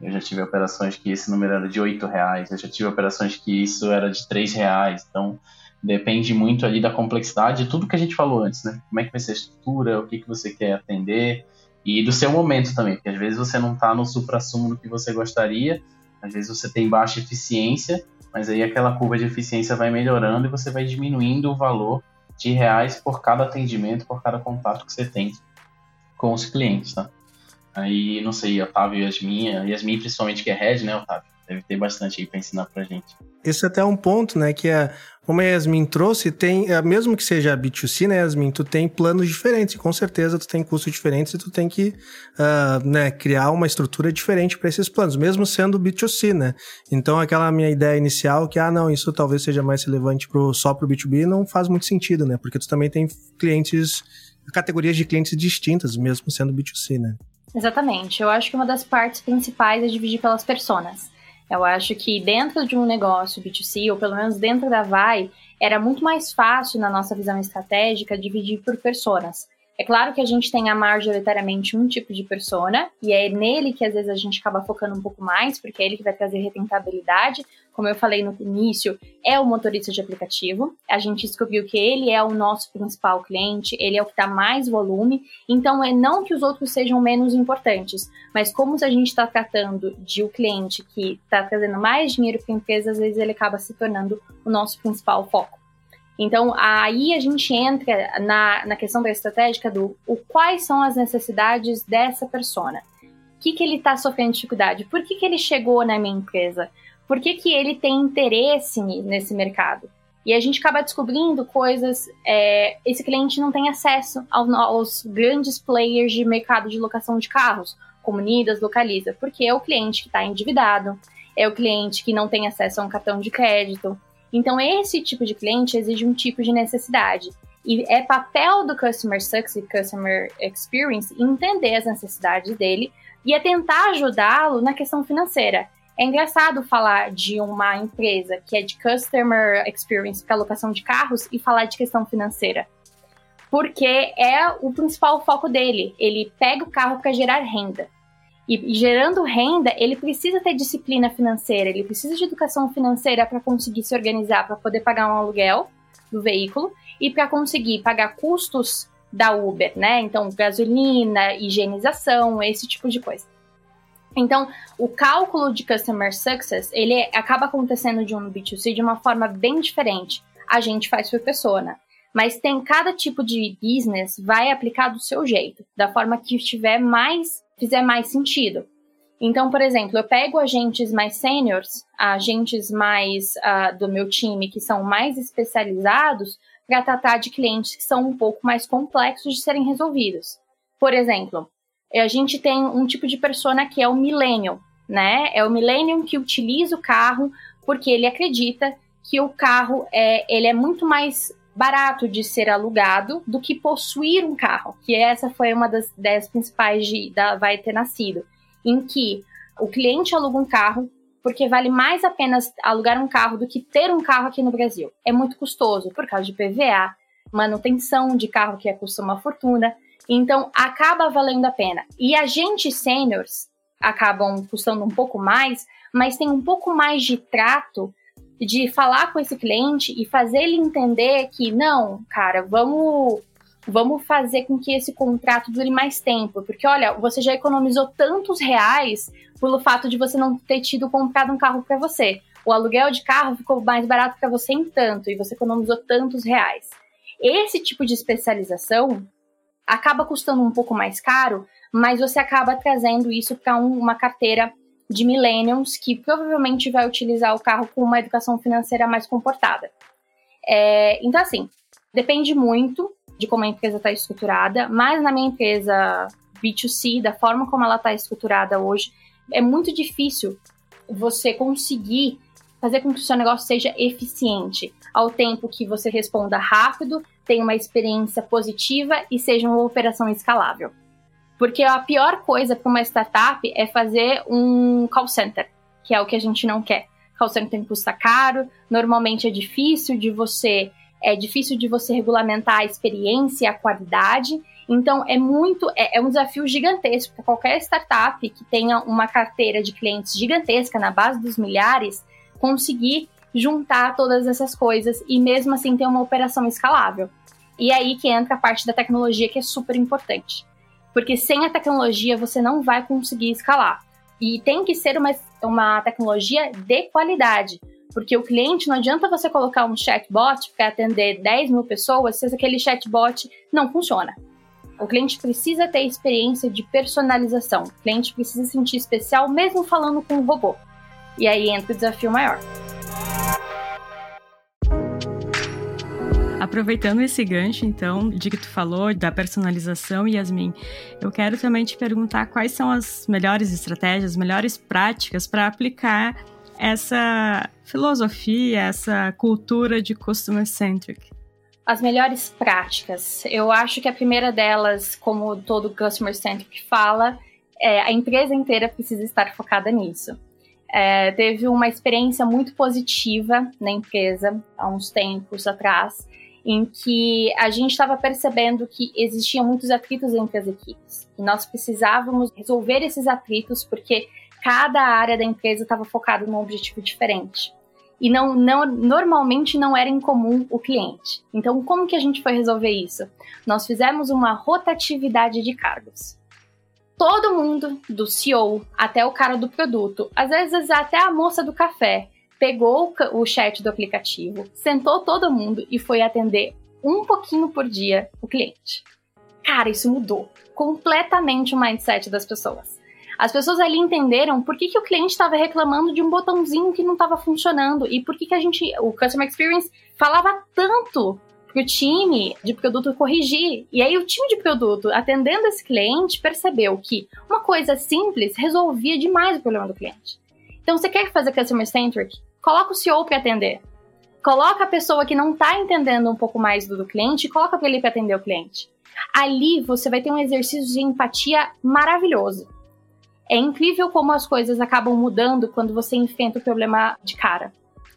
Eu já tive operações que esse número era de 8 reais. Eu já tive operações que isso era de 3 reais. Então, depende muito ali da complexidade de tudo que a gente falou antes, né? Como é que vai ser a estrutura, o que, que você quer atender e do seu momento também, porque às vezes você não está no supra-sumo do que você gostaria, às vezes você tem baixa eficiência, mas aí aquela curva de eficiência vai melhorando e você vai diminuindo o valor de reais por cada atendimento, por cada contato que você tem com os clientes, tá? Aí, não sei, Otávio e Yasmin, Yasmin principalmente que é head, né, Otávio? Deve ter bastante aí para ensinar pra gente. Esse é até um ponto, né, que é, como a Yasmin trouxe, tem, é, mesmo que seja B2C, né, Yasmin, tu tem planos diferentes, com certeza tu tem custos diferentes e tu tem que, uh, né, criar uma estrutura diferente para esses planos, mesmo sendo B2C, né. Então, aquela minha ideia inicial que, ah, não, isso talvez seja mais relevante pro, só pro B2B, não faz muito sentido, né, porque tu também tem clientes, categorias de clientes distintas, mesmo sendo B2C, né. Exatamente. Eu acho que uma das partes principais é dividir pelas personas. Eu acho que dentro de um negócio B2C, ou pelo menos dentro da Vai, era muito mais fácil na nossa visão estratégica dividir por personas. É claro que a gente tem a majoritariamente um tipo de persona, e é nele que às vezes a gente acaba focando um pouco mais, porque é ele que vai trazer rentabilidade. Como eu falei no início, é o motorista de aplicativo. A gente descobriu que ele é o nosso principal cliente, ele é o que dá mais volume. Então, é não que os outros sejam menos importantes, mas como se a gente está tratando de um cliente que está trazendo mais dinheiro para a empresa, às vezes ele acaba se tornando o nosso principal foco. Então, aí a gente entra na, na questão da estratégica do o, quais são as necessidades dessa persona. O que, que ele está sofrendo dificuldade? Por que, que ele chegou na minha empresa? Por que, que ele tem interesse nesse mercado? E a gente acaba descobrindo coisas. É, esse cliente não tem acesso aos grandes players de mercado de locação de carros, como Unidas, Localiza, porque é o cliente que está endividado, é o cliente que não tem acesso a um cartão de crédito, então, esse tipo de cliente exige um tipo de necessidade. E é papel do Customer Success e Customer Experience entender as necessidades dele e é tentar ajudá-lo na questão financeira. É engraçado falar de uma empresa que é de Customer Experience para alocação de carros e falar de questão financeira. Porque é o principal foco dele. Ele pega o carro para gerar renda. E, gerando renda, ele precisa ter disciplina financeira, ele precisa de educação financeira para conseguir se organizar, para poder pagar um aluguel do veículo e para conseguir pagar custos da Uber, né? Então, gasolina, higienização, esse tipo de coisa. Então, o cálculo de customer success, ele acaba acontecendo de um B2C de uma forma bem diferente. A gente faz por pessoa, né? Mas tem cada tipo de business vai aplicar do seu jeito, da forma que estiver mais, fizer mais sentido. Então, por exemplo, eu pego agentes mais seniors, agentes mais uh, do meu time que são mais especializados para tratar de clientes que são um pouco mais complexos de serem resolvidos. Por exemplo, a gente tem um tipo de persona que é o millennial, né? É o millennial que utiliza o carro porque ele acredita que o carro é, ele é muito mais barato de ser alugado do que possuir um carro, que essa foi uma das ideias principais de, da Vai Ter Nascido, em que o cliente aluga um carro porque vale mais a pena alugar um carro do que ter um carro aqui no Brasil. É muito custoso por causa de PVA, manutenção de carro que custa uma fortuna, então acaba valendo a pena. E agentes seniors acabam custando um pouco mais, mas tem um pouco mais de trato de falar com esse cliente e fazer ele entender que não, cara, vamos vamos fazer com que esse contrato dure mais tempo, porque olha, você já economizou tantos reais pelo fato de você não ter tido comprado um carro para você. O aluguel de carro ficou mais barato para você em tanto e você economizou tantos reais. Esse tipo de especialização acaba custando um pouco mais caro, mas você acaba trazendo isso para um, uma carteira de millennials que provavelmente vai utilizar o carro com uma educação financeira mais comportada. É, então, assim, depende muito de como a empresa está estruturada, mas na minha empresa B2C, da forma como ela está estruturada hoje, é muito difícil você conseguir fazer com que o seu negócio seja eficiente, ao tempo que você responda rápido, tenha uma experiência positiva e seja uma operação escalável. Porque a pior coisa para uma startup é fazer um call center, que é o que a gente não quer. Call center custa caro, normalmente é difícil de você é difícil de você regulamentar a experiência, a qualidade. Então é muito é, é um desafio gigantesco para qualquer startup que tenha uma carteira de clientes gigantesca na base dos milhares conseguir juntar todas essas coisas e mesmo assim ter uma operação escalável. E é aí que entra a parte da tecnologia que é super importante. Porque sem a tecnologia você não vai conseguir escalar. E tem que ser uma, uma tecnologia de qualidade. Porque o cliente, não adianta você colocar um chatbot para atender 10 mil pessoas se aquele chatbot não funciona. O cliente precisa ter experiência de personalização. O cliente precisa se sentir especial mesmo falando com um robô. E aí entra o desafio maior. Aproveitando esse gancho, então, de que tu falou da personalização, Yasmin, eu quero também te perguntar quais são as melhores estratégias, as melhores práticas para aplicar essa filosofia, essa cultura de customer centric. As melhores práticas. Eu acho que a primeira delas, como todo customer centric fala, é a empresa inteira precisa estar focada nisso. É, teve uma experiência muito positiva na empresa há uns tempos atrás, em que a gente estava percebendo que existiam muitos atritos entre as equipes. E nós precisávamos resolver esses atritos porque cada área da empresa estava focada num objetivo diferente. E não, não, normalmente não era incomum o cliente. Então, como que a gente foi resolver isso? Nós fizemos uma rotatividade de cargos. Todo mundo, do CEO até o cara do produto, às vezes até a moça do café, pegou o chat do aplicativo, sentou todo mundo e foi atender um pouquinho por dia o cliente. Cara, isso mudou completamente o mindset das pessoas. As pessoas ali entenderam por que, que o cliente estava reclamando de um botãozinho que não estava funcionando e por que, que a gente, o Customer Experience, falava tanto para o time de produto corrigir. E aí o time de produto, atendendo esse cliente, percebeu que uma coisa simples resolvia demais o problema do cliente. Então, você quer fazer Customer Centric? Coloca o CEO para atender. Coloca a pessoa que não está entendendo um pouco mais do, do cliente e coloca ele para atender o cliente. Ali você vai ter um exercício de empatia maravilhoso. É incrível como as coisas acabam mudando quando você enfrenta o problema de cara,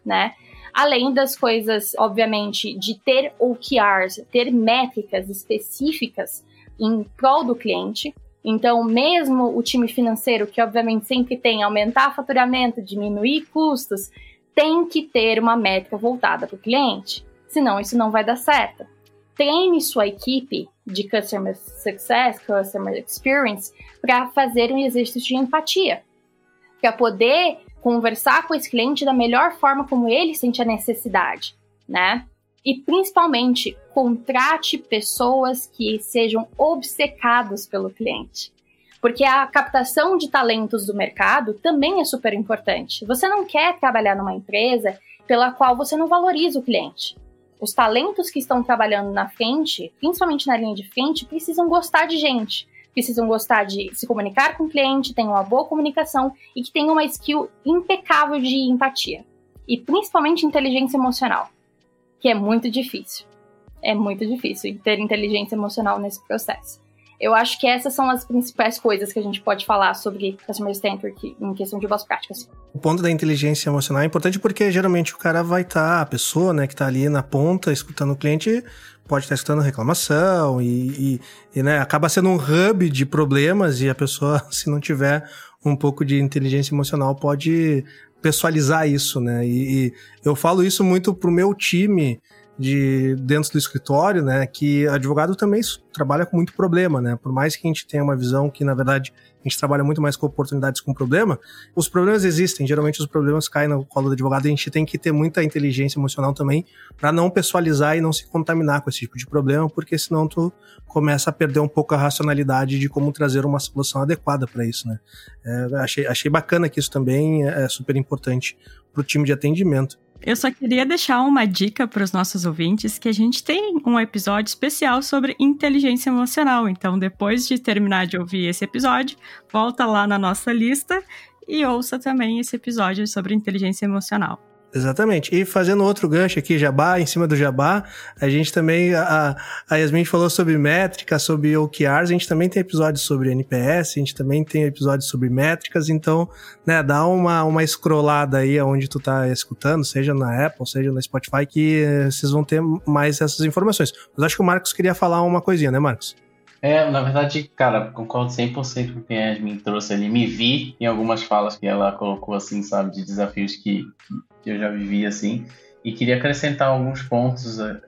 né? Além das coisas, obviamente, de ter OKRs, ter métricas específicas em prol do cliente, então, mesmo o time financeiro, que obviamente sempre tem aumentar faturamento, diminuir custos, tem que ter uma métrica voltada para o cliente, senão isso não vai dar certo. treine sua equipe de Customer Success, Customer Experience, para fazer um exercício de empatia, para poder conversar com esse cliente da melhor forma como ele sente a necessidade, né? E principalmente, contrate pessoas que sejam obcecadas pelo cliente. Porque a captação de talentos do mercado também é super importante. Você não quer trabalhar numa empresa pela qual você não valoriza o cliente. Os talentos que estão trabalhando na frente, principalmente na linha de frente, precisam gostar de gente, precisam gostar de se comunicar com o cliente, tenham uma boa comunicação e que tenham uma skill impecável de empatia. E principalmente inteligência emocional, que é muito difícil. É muito difícil ter inteligência emocional nesse processo. Eu acho que essas são as principais coisas que a gente pode falar sobre Customer Centric em questão de boas práticas. O ponto da inteligência emocional é importante porque geralmente o cara vai estar, tá, a pessoa né, que está ali na ponta escutando o cliente, pode estar tá escutando reclamação e, e, e né, acaba sendo um hub de problemas e a pessoa, se não tiver um pouco de inteligência emocional, pode pessoalizar isso, né? E, e eu falo isso muito pro meu time de dentro do escritório, né, que advogado também trabalha com muito problema, né? Por mais que a gente tenha uma visão que na verdade a gente trabalha muito mais com oportunidades com problema, os problemas existem, geralmente os problemas caem no colo do advogado, e a gente tem que ter muita inteligência emocional também para não pessoalizar e não se contaminar com esse tipo de problema, porque senão tu começa a perder um pouco a racionalidade de como trazer uma solução adequada para isso, né? É, achei, achei bacana que isso também é super importante para o time de atendimento. Eu só queria deixar uma dica para os nossos ouvintes que a gente tem um episódio especial sobre inteligência emocional. Então, depois de terminar de ouvir esse episódio, volta lá na nossa lista e ouça também esse episódio sobre inteligência emocional. Exatamente. E fazendo outro gancho aqui, jabá, em cima do jabá, a gente também, a, a Yasmin falou sobre métricas, sobre OKRs, a gente também tem episódios sobre NPS, a gente também tem episódios sobre métricas, então, né, dá uma, uma scrollada aí aonde tu tá escutando, seja na Apple, seja na Spotify, que eh, vocês vão ter mais essas informações. Mas acho que o Marcos queria falar uma coisinha, né, Marcos? É, na verdade, cara, concordo 100% com o que a Yasmin trouxe ali. Me vi em algumas falas que ela colocou, assim, sabe, de desafios que, que eu já vivi, assim. E queria acrescentar alguns pontos uh,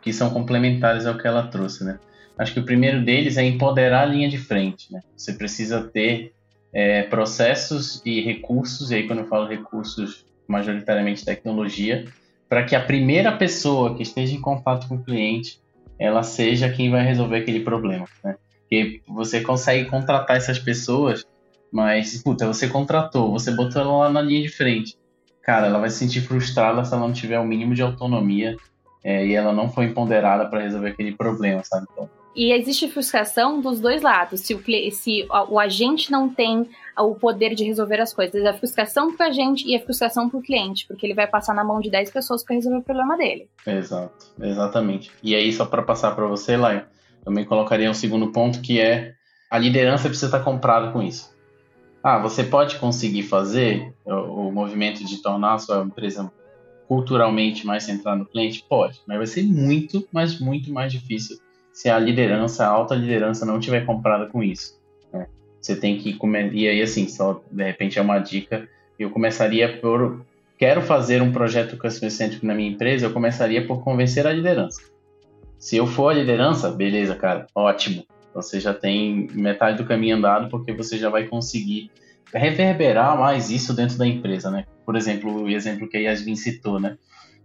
que são complementares ao que ela trouxe, né? Acho que o primeiro deles é empoderar a linha de frente, né? Você precisa ter é, processos e recursos, e aí quando eu falo recursos, majoritariamente tecnologia, para que a primeira pessoa que esteja em contato com o cliente ela seja quem vai resolver aquele problema, né? Porque você consegue contratar essas pessoas, mas, puta, você contratou, você botou ela lá na linha de frente. Cara, ela vai se sentir frustrada se ela não tiver o mínimo de autonomia é, e ela não foi empoderada para resolver aquele problema, sabe? Então, e existe frustração dos dois lados. Se o, se o agente não tem o poder de resolver as coisas, a frustração para a gente e a frustração para o cliente, porque ele vai passar na mão de 10 pessoas para resolver o problema dele. Exato, exatamente. E aí, só para passar para você, Laio, também colocaria um segundo ponto que é a liderança precisa estar comprada com isso. Ah, você pode conseguir fazer o, o movimento de tornar a sua empresa culturalmente mais centrada no cliente? Pode, mas vai ser muito, mas muito mais difícil se a liderança, a alta liderança não tiver comprada com isso. Né? Você tem que e aí assim, só de repente é uma dica. Eu começaria por quero fazer um projeto customer centric na minha empresa, eu começaria por convencer a liderança. Se eu for a liderança, beleza, cara, ótimo. Você já tem metade do caminho andado porque você já vai conseguir reverberar mais isso dentro da empresa, né? Por exemplo, o exemplo que a Yasmin citou, né?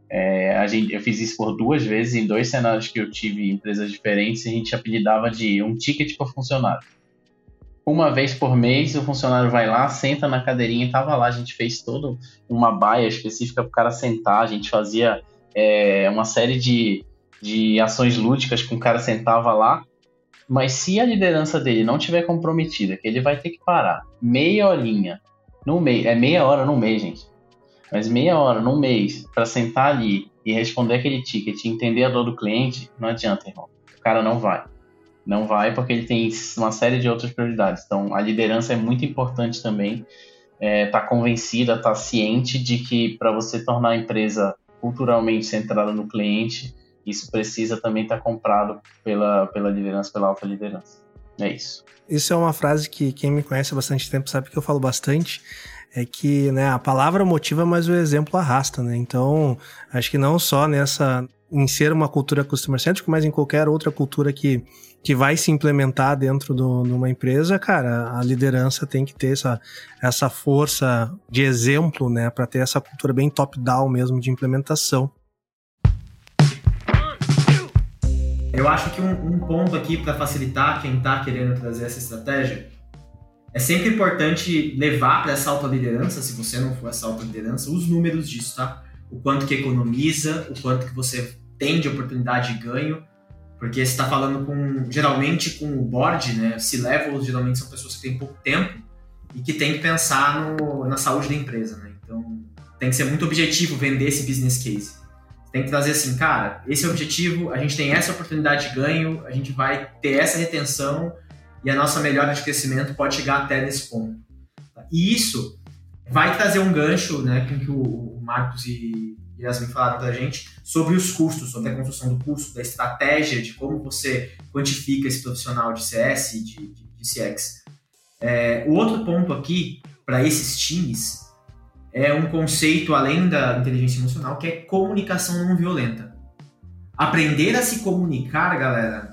É, a gente, eu fiz isso por duas vezes em dois cenários que eu tive em empresas diferentes a gente apelidava de um ticket por funcionário. Uma vez por mês o funcionário vai lá, senta na cadeirinha e tava lá. A gente fez toda uma baia específica para o cara sentar. A gente fazia é, uma série de, de ações lúdicas com o cara sentava lá. Mas se a liderança dele não tiver comprometida, que ele vai ter que parar meia horinha no mês, é meia hora no mês, gente mas meia hora num mês para sentar ali e responder aquele ticket, entender a dor do cliente, não adianta, irmão. O cara não vai. Não vai porque ele tem uma série de outras prioridades. Então, a liderança é muito importante também. É, tá convencida, tá ciente de que para você tornar a empresa culturalmente centrada no cliente, isso precisa também estar tá comprado pela, pela liderança, pela alta liderança. É isso. Isso é uma frase que quem me conhece há bastante tempo sabe que eu falo bastante é que né, a palavra motiva, mas o exemplo arrasta, né? Então, acho que não só nessa em ser uma cultura customer-centric, mas em qualquer outra cultura que, que vai se implementar dentro de uma empresa, cara, a liderança tem que ter essa, essa força de exemplo, né, para ter essa cultura bem top-down mesmo de implementação. Eu acho que um, um ponto aqui para facilitar quem está querendo trazer essa estratégia é sempre importante levar para essa alta liderança, se você não for essa alta liderança, os números disso, tá? O quanto que economiza, o quanto que você tem de oportunidade de ganho, porque você está falando com, geralmente com o board, né? C-levels geralmente são pessoas que têm pouco tempo e que tem que pensar no, na saúde da empresa, né? Então tem que ser muito objetivo vender esse business case. Tem que trazer assim, cara, esse é o objetivo, a gente tem essa oportunidade de ganho, a gente vai ter essa retenção e a nossa melhora de crescimento pode chegar até nesse ponto. E isso vai trazer um gancho, né, com que o Marcos e Yasmin falaram para a gente sobre os custos, sobre a construção do custo, da estratégia, de como você quantifica esse profissional de CS de, de, de CX. É, o outro ponto aqui, para esses times, é um conceito além da inteligência emocional, que é comunicação não violenta. Aprender a se comunicar, galera,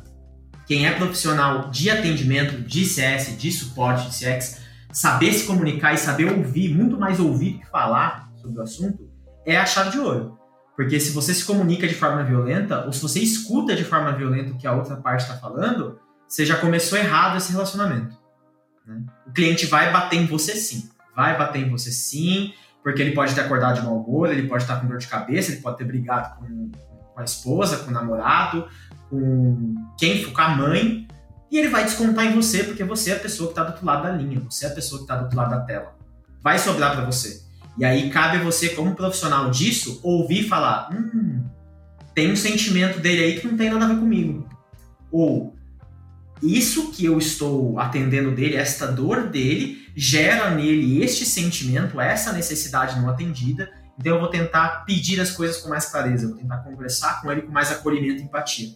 quem é profissional de atendimento, de CS, de suporte, de CX, saber se comunicar e saber ouvir, muito mais ouvir do que falar sobre o assunto, é a chave de ouro. Porque se você se comunica de forma violenta, ou se você escuta de forma violenta o que a outra parte está falando, você já começou errado esse relacionamento. Né? O cliente vai bater em você sim. Vai bater em você sim, porque ele pode ter acordado de mau humor, ele pode estar com dor de cabeça, ele pode ter brigado com, com a esposa, com o namorado, com quem com a mãe, e ele vai descontar em você, porque você é a pessoa que está do outro lado da linha, você é a pessoa que está do outro lado da tela. Vai sobrar para você. E aí cabe a você, como profissional disso, ouvir e falar: hum, tem um sentimento dele aí que não tem nada a ver comigo. Ou isso que eu estou atendendo dele, esta dor dele, gera nele este sentimento, essa necessidade não atendida. Então eu vou tentar pedir as coisas com mais clareza, vou tentar conversar com ele com mais acolhimento e empatia.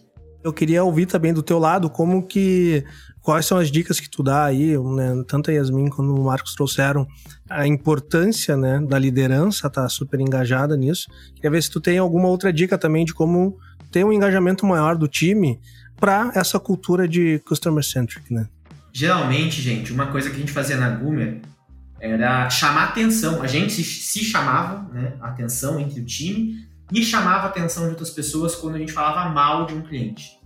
Eu queria ouvir também do teu lado como que quais são as dicas que tu dá aí, né? Tanto a Yasmin como o Marcos trouxeram a importância, né, da liderança, tá super engajada nisso. Queria ver se tu tem alguma outra dica também de como ter um engajamento maior do time para essa cultura de customer centric, né? Geralmente, gente, uma coisa que a gente fazia na Gumer era chamar atenção. A gente se, se chamava, né, atenção entre o time e chamava a atenção de outras pessoas quando a gente falava mal de um cliente.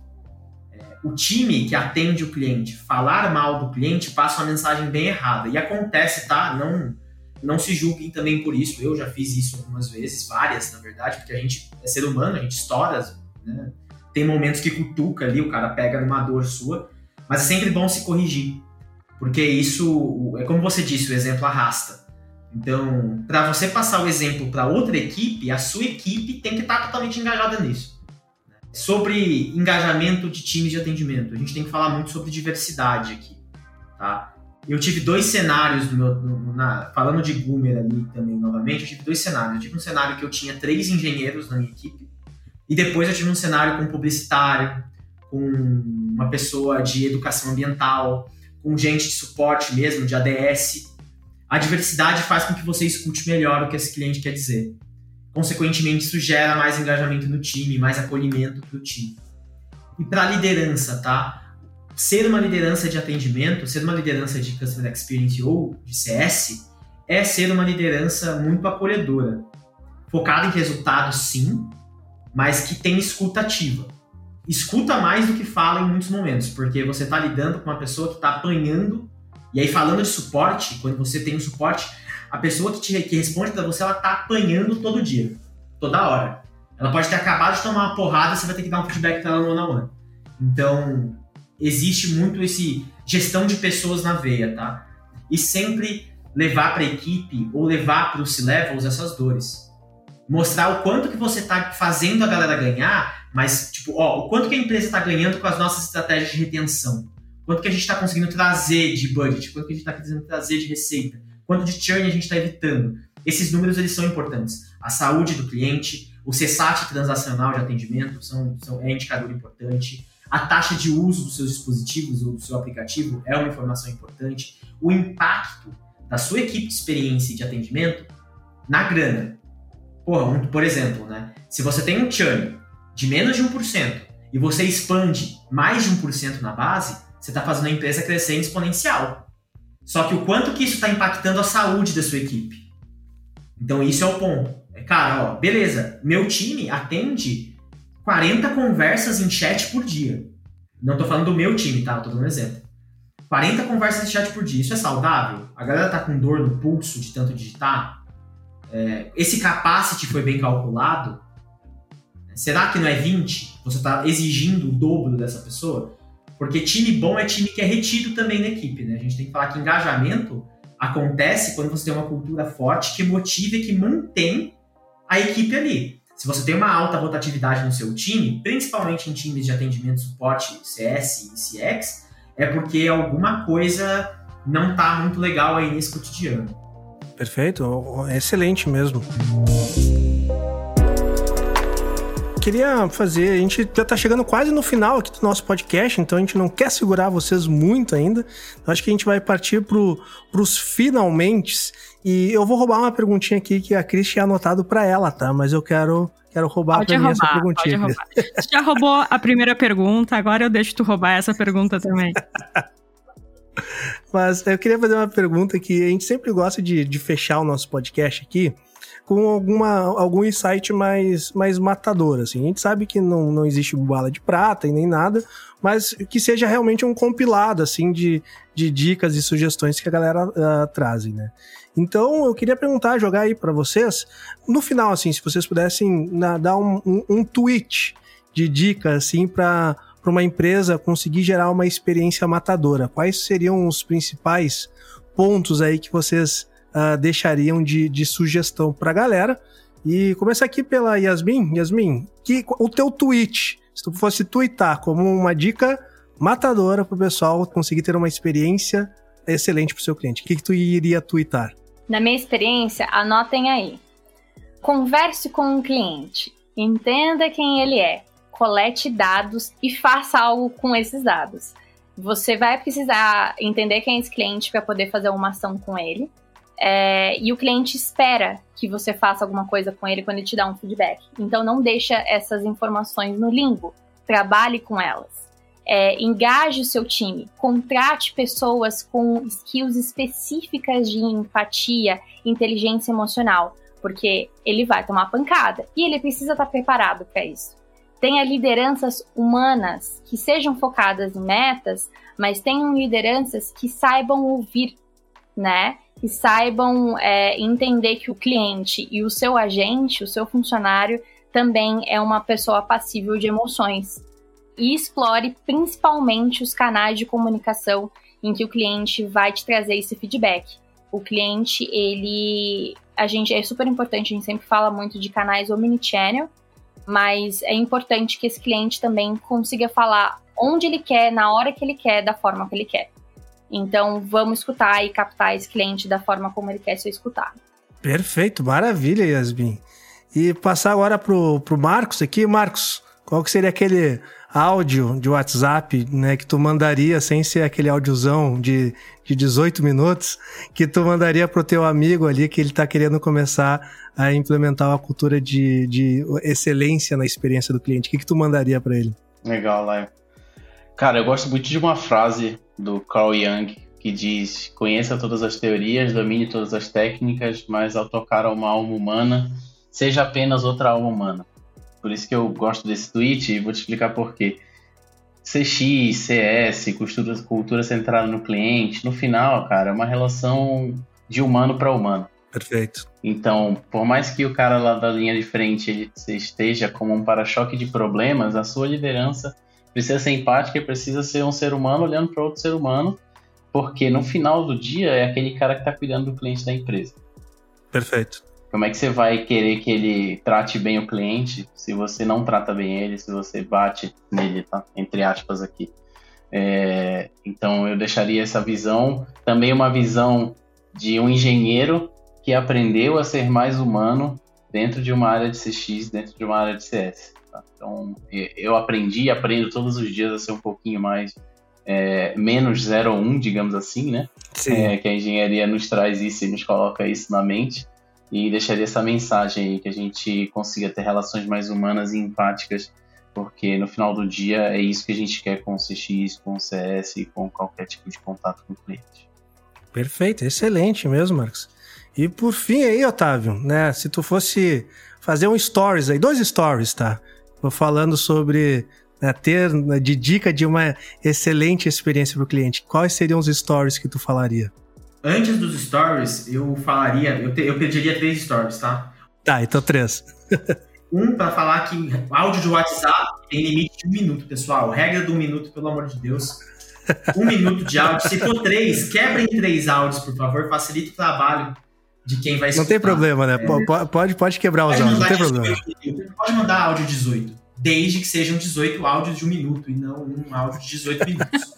É, o time que atende o cliente falar mal do cliente passa uma mensagem bem errada. E acontece, tá? Não, não se julguem também por isso. Eu já fiz isso algumas vezes, várias, na verdade, porque a gente é ser humano, a gente estoura, né? Tem momentos que cutuca ali, o cara pega numa dor sua, mas é sempre bom se corrigir. Porque isso, é como você disse, o exemplo arrasta. Então, para você passar o exemplo para outra equipe, a sua equipe tem que estar tá totalmente engajada nisso. Sobre engajamento de times de atendimento, a gente tem que falar muito sobre diversidade aqui, tá? Eu tive dois cenários no meu, no, na, falando de Boomer ali também novamente, eu tive dois cenários. Eu tive um cenário que eu tinha três engenheiros na minha equipe e depois eu tive um cenário com um publicitário, com uma pessoa de educação ambiental, com gente de suporte mesmo, de ADS, a diversidade faz com que você escute melhor o que esse cliente quer dizer. Consequentemente, isso gera mais engajamento no time, mais acolhimento para o time. E para a liderança, tá? Ser uma liderança de atendimento, ser uma liderança de Customer Experience ou de CS, é ser uma liderança muito acolhedora. Focada em resultados, sim, mas que tem escuta ativa. Escuta mais do que fala em muitos momentos, porque você está lidando com uma pessoa que está apanhando e aí, falando de suporte, quando você tem um suporte, a pessoa que, te, que responde para você, ela tá apanhando todo dia, toda hora. Ela pode ter acabado de tomar uma porrada, você vai ter que dar um feedback para ela no one on one. Então, existe muito esse gestão de pessoas na veia, tá? E sempre levar para a equipe ou levar para os C-levels essas dores. Mostrar o quanto que você está fazendo a galera ganhar, mas, tipo, ó, o quanto que a empresa está ganhando com as nossas estratégias de retenção quanto que a gente está conseguindo trazer de budget, quanto que a gente está conseguindo trazer de receita, quanto de churn a gente está evitando. Esses números eles são importantes. A saúde do cliente, o CSAT transacional de atendimento são, são, é indicador importante. A taxa de uso dos seus dispositivos ou do seu aplicativo é uma informação importante. O impacto da sua equipe de experiência e de atendimento na grana. Porra, um, por exemplo, né? Se você tem um churn de menos de 1% e você expande mais de 1% na base, você está fazendo a empresa crescer exponencial. Só que o quanto que isso está impactando a saúde da sua equipe? Então isso é o ponto. É, cara, ó, beleza, meu time atende 40 conversas em chat por dia. Não estou falando do meu time, tá? Eu tô dando um exemplo. 40 conversas em chat por dia, isso é saudável? A galera tá com dor no pulso de tanto digitar? É, esse capacity foi bem calculado? Será que não é 20? Você está exigindo o dobro dessa pessoa? Porque time bom é time que é retido também na equipe, né? A gente tem que falar que engajamento acontece quando você tem uma cultura forte que motiva e que mantém a equipe ali. Se você tem uma alta rotatividade no seu time, principalmente em times de atendimento, suporte, CS e CX, é porque alguma coisa não está muito legal aí nesse cotidiano. Perfeito, excelente mesmo queria fazer. A gente já tá chegando quase no final aqui do nosso podcast, então a gente não quer segurar vocês muito ainda. Eu acho que a gente vai partir pro, pros finalmente. E eu vou roubar uma perguntinha aqui que a Cris tinha anotado para ela, tá? Mas eu quero, quero roubar pode pra roubar, essa perguntinha. Pode roubar. Você já roubou a primeira pergunta, agora eu deixo tu roubar essa pergunta também. Mas eu queria fazer uma pergunta que a gente sempre gosta de, de fechar o nosso podcast aqui com alguma, algum insight mais, mais matador, assim. A gente sabe que não, não existe bala de prata e nem nada, mas que seja realmente um compilado, assim, de, de dicas e sugestões que a galera uh, trazem, né? Então, eu queria perguntar, jogar aí para vocês, no final, assim, se vocês pudessem na, dar um, um, um tweet de dicas, assim, para uma empresa conseguir gerar uma experiência matadora, quais seriam os principais pontos aí que vocês uh, deixariam de, de sugestão para a galera. E começar aqui pela Yasmin. Yasmin, que, o teu tweet, se tu fosse twittar como uma dica matadora para o pessoal conseguir ter uma experiência excelente para o seu cliente, o que, que tu iria twittar? Na minha experiência, anotem aí. Converse com o cliente, entenda quem ele é, colete dados e faça algo com esses dados. Você vai precisar entender quem é esse cliente para poder fazer uma ação com ele. É, e o cliente espera que você faça alguma coisa com ele quando ele te dá um feedback. Então não deixa essas informações no limbo. Trabalhe com elas. É, engaje o seu time, contrate pessoas com skills específicas de empatia, inteligência emocional, porque ele vai tomar pancada e ele precisa estar preparado para isso. Tenha lideranças humanas que sejam focadas em metas, mas tenham lideranças que saibam ouvir, né? Que saibam é, entender que o cliente e o seu agente, o seu funcionário, também é uma pessoa passível de emoções. E explore principalmente os canais de comunicação em que o cliente vai te trazer esse feedback. O cliente, ele. A gente é super importante, a gente sempre fala muito de canais omnichannel, mas é importante que esse cliente também consiga falar onde ele quer, na hora que ele quer, da forma que ele quer. Então, vamos escutar e captar esse cliente da forma como ele quer ser escutado. Perfeito, maravilha, Yasmin. E passar agora pro, pro Marcos aqui. Marcos, qual que seria aquele áudio de WhatsApp, né, que tu mandaria sem ser aquele áudiozão de, de 18 minutos, que tu mandaria pro teu amigo ali que ele tá querendo começar a implementar uma cultura de, de excelência na experiência do cliente. O que, que tu mandaria para ele? Legal, Laio. Cara, eu gosto muito de uma frase do Carl Jung que diz: Conheça todas as teorias, domine todas as técnicas, mas ao tocar uma alma humana, seja apenas outra alma humana. Por isso que eu gosto desse tweet e vou te explicar por quê. CX, CS, cultura, cultura centrada no cliente, no final, cara, é uma relação de humano para humano. Perfeito. Então, por mais que o cara lá da linha de frente ele esteja como um para-choque de problemas, a sua liderança precisa ser empática, precisa ser um ser humano olhando para outro ser humano, porque no final do dia é aquele cara que está cuidando do cliente da empresa. Perfeito. Como é que você vai querer que ele trate bem o cliente se você não trata bem ele, se você bate nele, tá? Entre aspas aqui. É, então eu deixaria essa visão, também uma visão de um engenheiro que aprendeu a ser mais humano dentro de uma área de CX, dentro de uma área de CS. Tá? Então, eu aprendi e aprendo todos os dias a ser um pouquinho mais é, menos 0 ou 1, um, digamos assim, né? É, que a engenharia nos traz isso e nos coloca isso na mente. E deixaria essa mensagem aí, que a gente consiga ter relações mais humanas e empáticas porque no final do dia é isso que a gente quer com o CX, com o CS e com qualquer tipo de contato com o cliente. Perfeito, excelente mesmo, Marcos. E por fim aí, Otávio, né, se tu fosse fazer um stories aí, dois stories, tá? Falando sobre né, ter né, de dica de uma excelente experiência para o cliente. Quais seriam os stories que tu falaria? Antes dos stories, eu falaria, eu, te, eu pediria três stories, tá? Tá, então três. Um para falar que áudio de WhatsApp tem limite de um minuto, pessoal. Regra do um minuto, pelo amor de Deus. Um minuto de áudio. Se for três, quebrem três áudios, por favor. Facilita o trabalho de quem vai escutar. Não tem problema, né? É. Pode, pode quebrar os áudios, não tem problema. Pode mandar áudio 18, desde que sejam 18 áudios de um minuto e não um áudio de 18 minutos.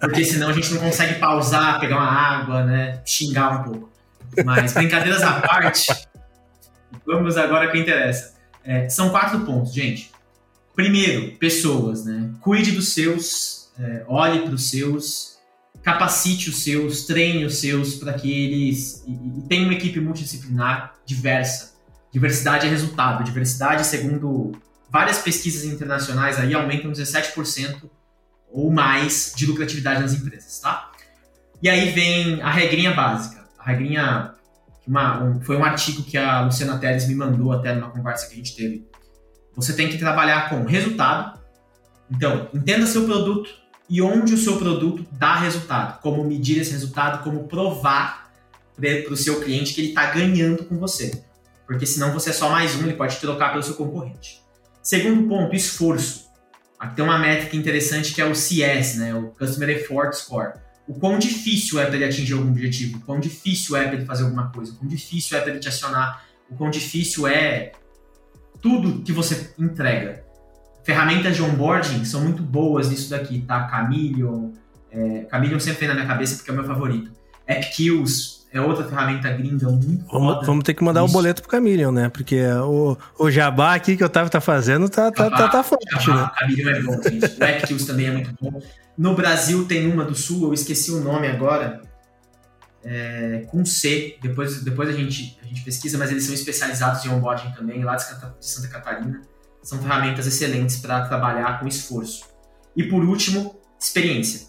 Porque senão a gente não consegue pausar, pegar uma água, né? Xingar um pouco. Mas brincadeiras à parte, vamos agora que interessa. É, são quatro pontos, gente. Primeiro, pessoas, né? Cuide dos seus, é, olhe para os seus, capacite os seus, treine os seus para que eles. E, e tenha uma equipe multidisciplinar diversa. Diversidade é resultado. Diversidade, segundo várias pesquisas internacionais, aí aumentam 17% ou mais de lucratividade nas empresas, tá? E aí vem a regrinha básica. A regrinha uma, um, foi um artigo que a Luciana Teles me mandou até numa conversa que a gente teve. Você tem que trabalhar com resultado. Então, entenda seu produto e onde o seu produto dá resultado. Como medir esse resultado, como provar para o seu cliente que ele está ganhando com você. Porque senão você é só mais um, ele pode te trocar pelo seu concorrente. Segundo ponto, esforço. Aqui tem uma métrica interessante que é o CS, né? o Customer Effort Score o quão difícil é para ele atingir algum objetivo, o quão difícil é para ele fazer alguma coisa, o quão difícil é para ele te acionar, o quão difícil é tudo que você entrega. Ferramentas de onboarding são muito boas nisso daqui, tá? Chameleon, é, Chameleon sempre vem na minha cabeça porque é o meu favorito. AppKills é outra ferramenta gringa muito vamos, vamos ter que mandar o um boleto pro Chameleon, né? Porque o, o jabá aqui que o Otávio tá fazendo tá, tá, tá, tá forte, jabá, né? Chameleon é bom, gente. O AppKills também é muito bom. No Brasil tem uma do Sul, eu esqueci o nome agora, é, com C. Depois, depois a, gente, a gente pesquisa, mas eles são especializados em onboarding também, lá de Santa Catarina. São ferramentas excelentes para trabalhar com esforço. E por último, experiência.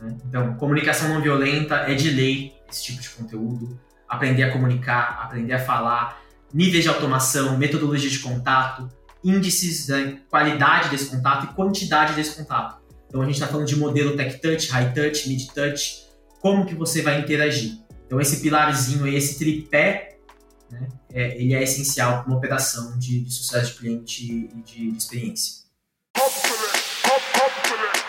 Né? Então, comunicação não violenta é de lei esse tipo de conteúdo. Aprender a comunicar, aprender a falar, níveis de automação, metodologia de contato, índices da qualidade desse contato e quantidade desse contato. Então a gente está falando de modelo tech touch, high touch, mid touch, como que você vai interagir. Então esse pilarzinho esse tripé, né, é, ele é essencial para uma operação de, de, sucesso de cliente e de, de experiência.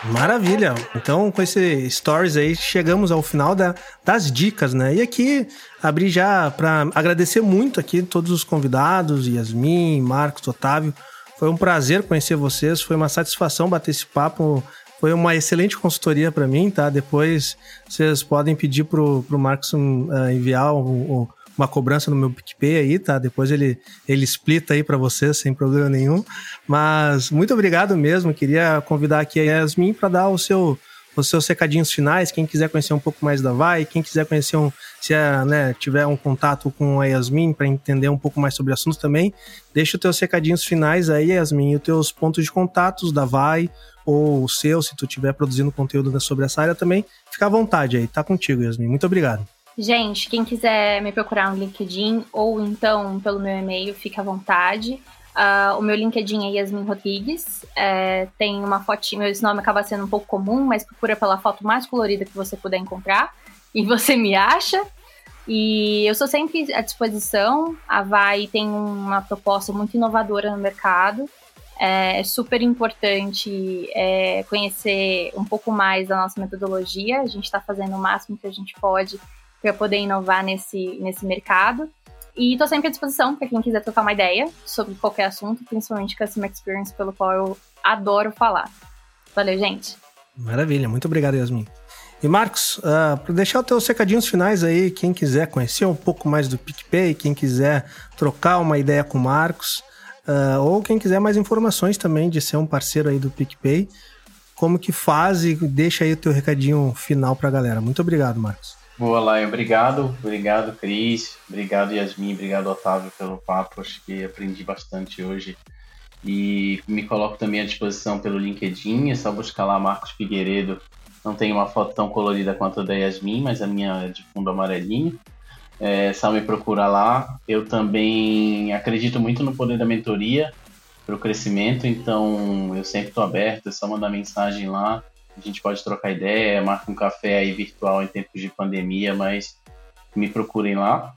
Maravilha! Então, com esse stories aí, chegamos ao final da, das dicas, né? E aqui, abrir já para agradecer muito aqui todos os convidados, Yasmin, Marcos, Otávio. Foi um prazer conhecer vocês, foi uma satisfação bater esse papo foi uma excelente consultoria para mim, tá? Depois vocês podem pedir pro, pro Marcos uh, enviar um, um, uma cobrança no meu PicPay aí, tá? Depois ele, ele explita aí para vocês sem problema nenhum. Mas muito obrigado mesmo. Queria convidar aqui a Yasmin para dar o seu os seus recadinhos finais, quem quiser conhecer um pouco mais da Vai, quem quiser conhecer um, se é, né, tiver um contato com a Yasmin para entender um pouco mais sobre o assunto também, deixa os teus recadinhos finais aí, Yasmin, e os teus pontos de contatos da Vai, ou o seu, se tu estiver produzindo conteúdo sobre essa área também, fica à vontade aí, tá contigo, Yasmin. Muito obrigado. Gente, quem quiser me procurar no LinkedIn ou então pelo meu e-mail, fica à vontade. Uh, o meu LinkedIn é Yasmin Rodrigues. É, tem uma fotinho, esse nome acaba sendo um pouco comum, mas procura pela foto mais colorida que você puder encontrar e você me acha. E eu sou sempre à disposição. A Vai tem uma proposta muito inovadora no mercado. É super importante é, conhecer um pouco mais da nossa metodologia. A gente está fazendo o máximo que a gente pode para poder inovar nesse, nesse mercado. E estou sempre à disposição para quem quiser trocar uma ideia sobre qualquer assunto, principalmente Customer Experience, pelo qual eu adoro falar. Valeu, gente. Maravilha, muito obrigado, Yasmin. E Marcos, uh, ah, para deixar os teus recadinhos finais aí, quem quiser conhecer um pouco mais do PicPay, quem quiser trocar uma ideia com o Marcos, uh, ou quem quiser mais informações também de ser um parceiro aí do PicPay, como que faz e deixa aí o teu recadinho final para a galera. Muito obrigado, Marcos. Boa, Lai, obrigado. Obrigado, Cris. Obrigado, Yasmin. Obrigado, Otávio, pelo papo. Acho que aprendi bastante hoje. E me coloco também à disposição pelo LinkedIn, é só buscar lá Marcos Figueiredo. Não tem uma foto tão colorida quanto a da Yasmin, mas a minha é de fundo amarelinho. É só me procurar lá. Eu também acredito muito no poder da mentoria para o crescimento, então eu sempre estou aberto, é só mandar mensagem lá. A gente pode trocar ideia, marca um café aí virtual em tempos de pandemia, mas me procurem lá.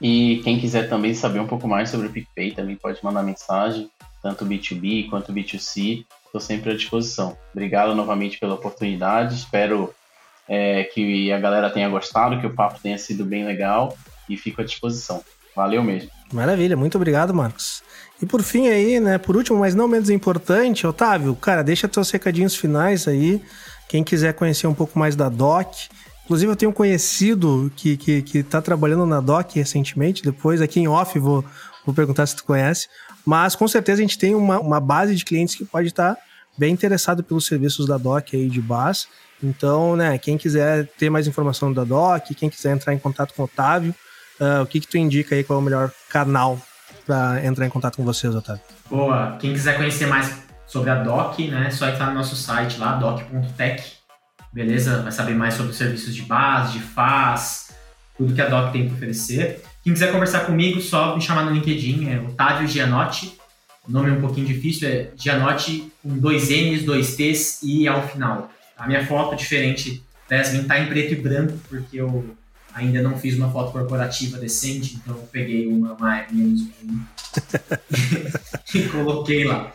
E quem quiser também saber um pouco mais sobre o PicPay também pode mandar mensagem, tanto B2B quanto B2C. Estou sempre à disposição. Obrigado novamente pela oportunidade. Espero é, que a galera tenha gostado, que o papo tenha sido bem legal e fico à disposição. Valeu mesmo. Maravilha, muito obrigado, Marcos. E por fim aí, né, por último, mas não menos importante, Otávio, cara, deixa teus recadinhos finais aí. Quem quiser conhecer um pouco mais da DOC, Inclusive, eu tenho um conhecido que, que, que tá trabalhando na DOC recentemente, depois aqui em off vou, vou perguntar se tu conhece. Mas com certeza a gente tem uma, uma base de clientes que pode estar tá bem interessado pelos serviços da DOC aí de base. Então, né, quem quiser ter mais informação da DOC, quem quiser entrar em contato com o Otávio, uh, o que, que tu indica aí qual é o melhor canal para entrar em contato com vocês, Otávio? Boa. Quem quiser conhecer mais sobre a DOC, né, só entrar no nosso site lá, doc.tech beleza? Vai saber mais sobre os serviços de base, de FAS, tudo que a Doc tem para oferecer. Quem quiser conversar comigo, só me chamar no LinkedIn, é Otávio Gianotti. O nome é um pouquinho difícil, é Gianotti com dois N's, dois T's e ao final. A minha foto, é diferente da Yasmin, tá em preto e branco, porque eu ainda não fiz uma foto corporativa decente, então peguei uma mais e coloquei lá,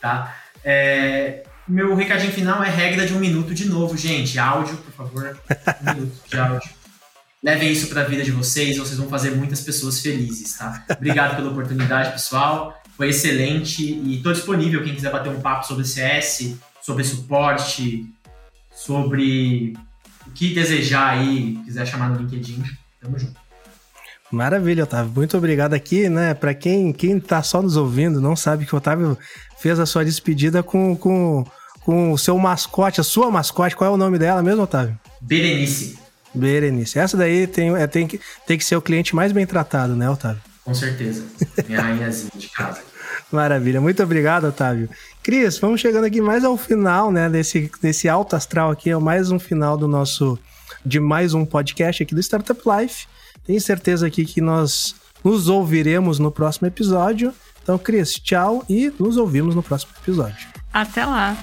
tá? É, meu recadinho final é regra de um minuto de novo, gente. Áudio, por favor. Um minuto de áudio. Levem isso para a vida de vocês, vocês vão fazer muitas pessoas felizes, tá? Obrigado pela oportunidade, pessoal. Foi excelente e estou disponível quem quiser bater um papo sobre CS, sobre suporte, sobre que desejar aí, quiser chamar no LinkedIn. Tamo junto. Maravilha, Otávio. Muito obrigado aqui, né? Para quem quem tá só nos ouvindo, não sabe que o Otávio fez a sua despedida com, com, com o seu mascote, a sua mascote. Qual é o nome dela mesmo, Otávio? Berenice. Berenice. Essa daí tem, é, tem, que, tem que ser o cliente mais bem tratado, né, Otávio? Com certeza. Minha rainhazinha de casa. Maravilha. Muito obrigado, Otávio. Cris, vamos chegando aqui mais ao final, né, desse, desse alto astral aqui, é mais um final do nosso, de mais um podcast aqui do Startup Life. Tenho certeza aqui que nós nos ouviremos no próximo episódio. Então, Cris, tchau e nos ouvimos no próximo episódio. Até lá!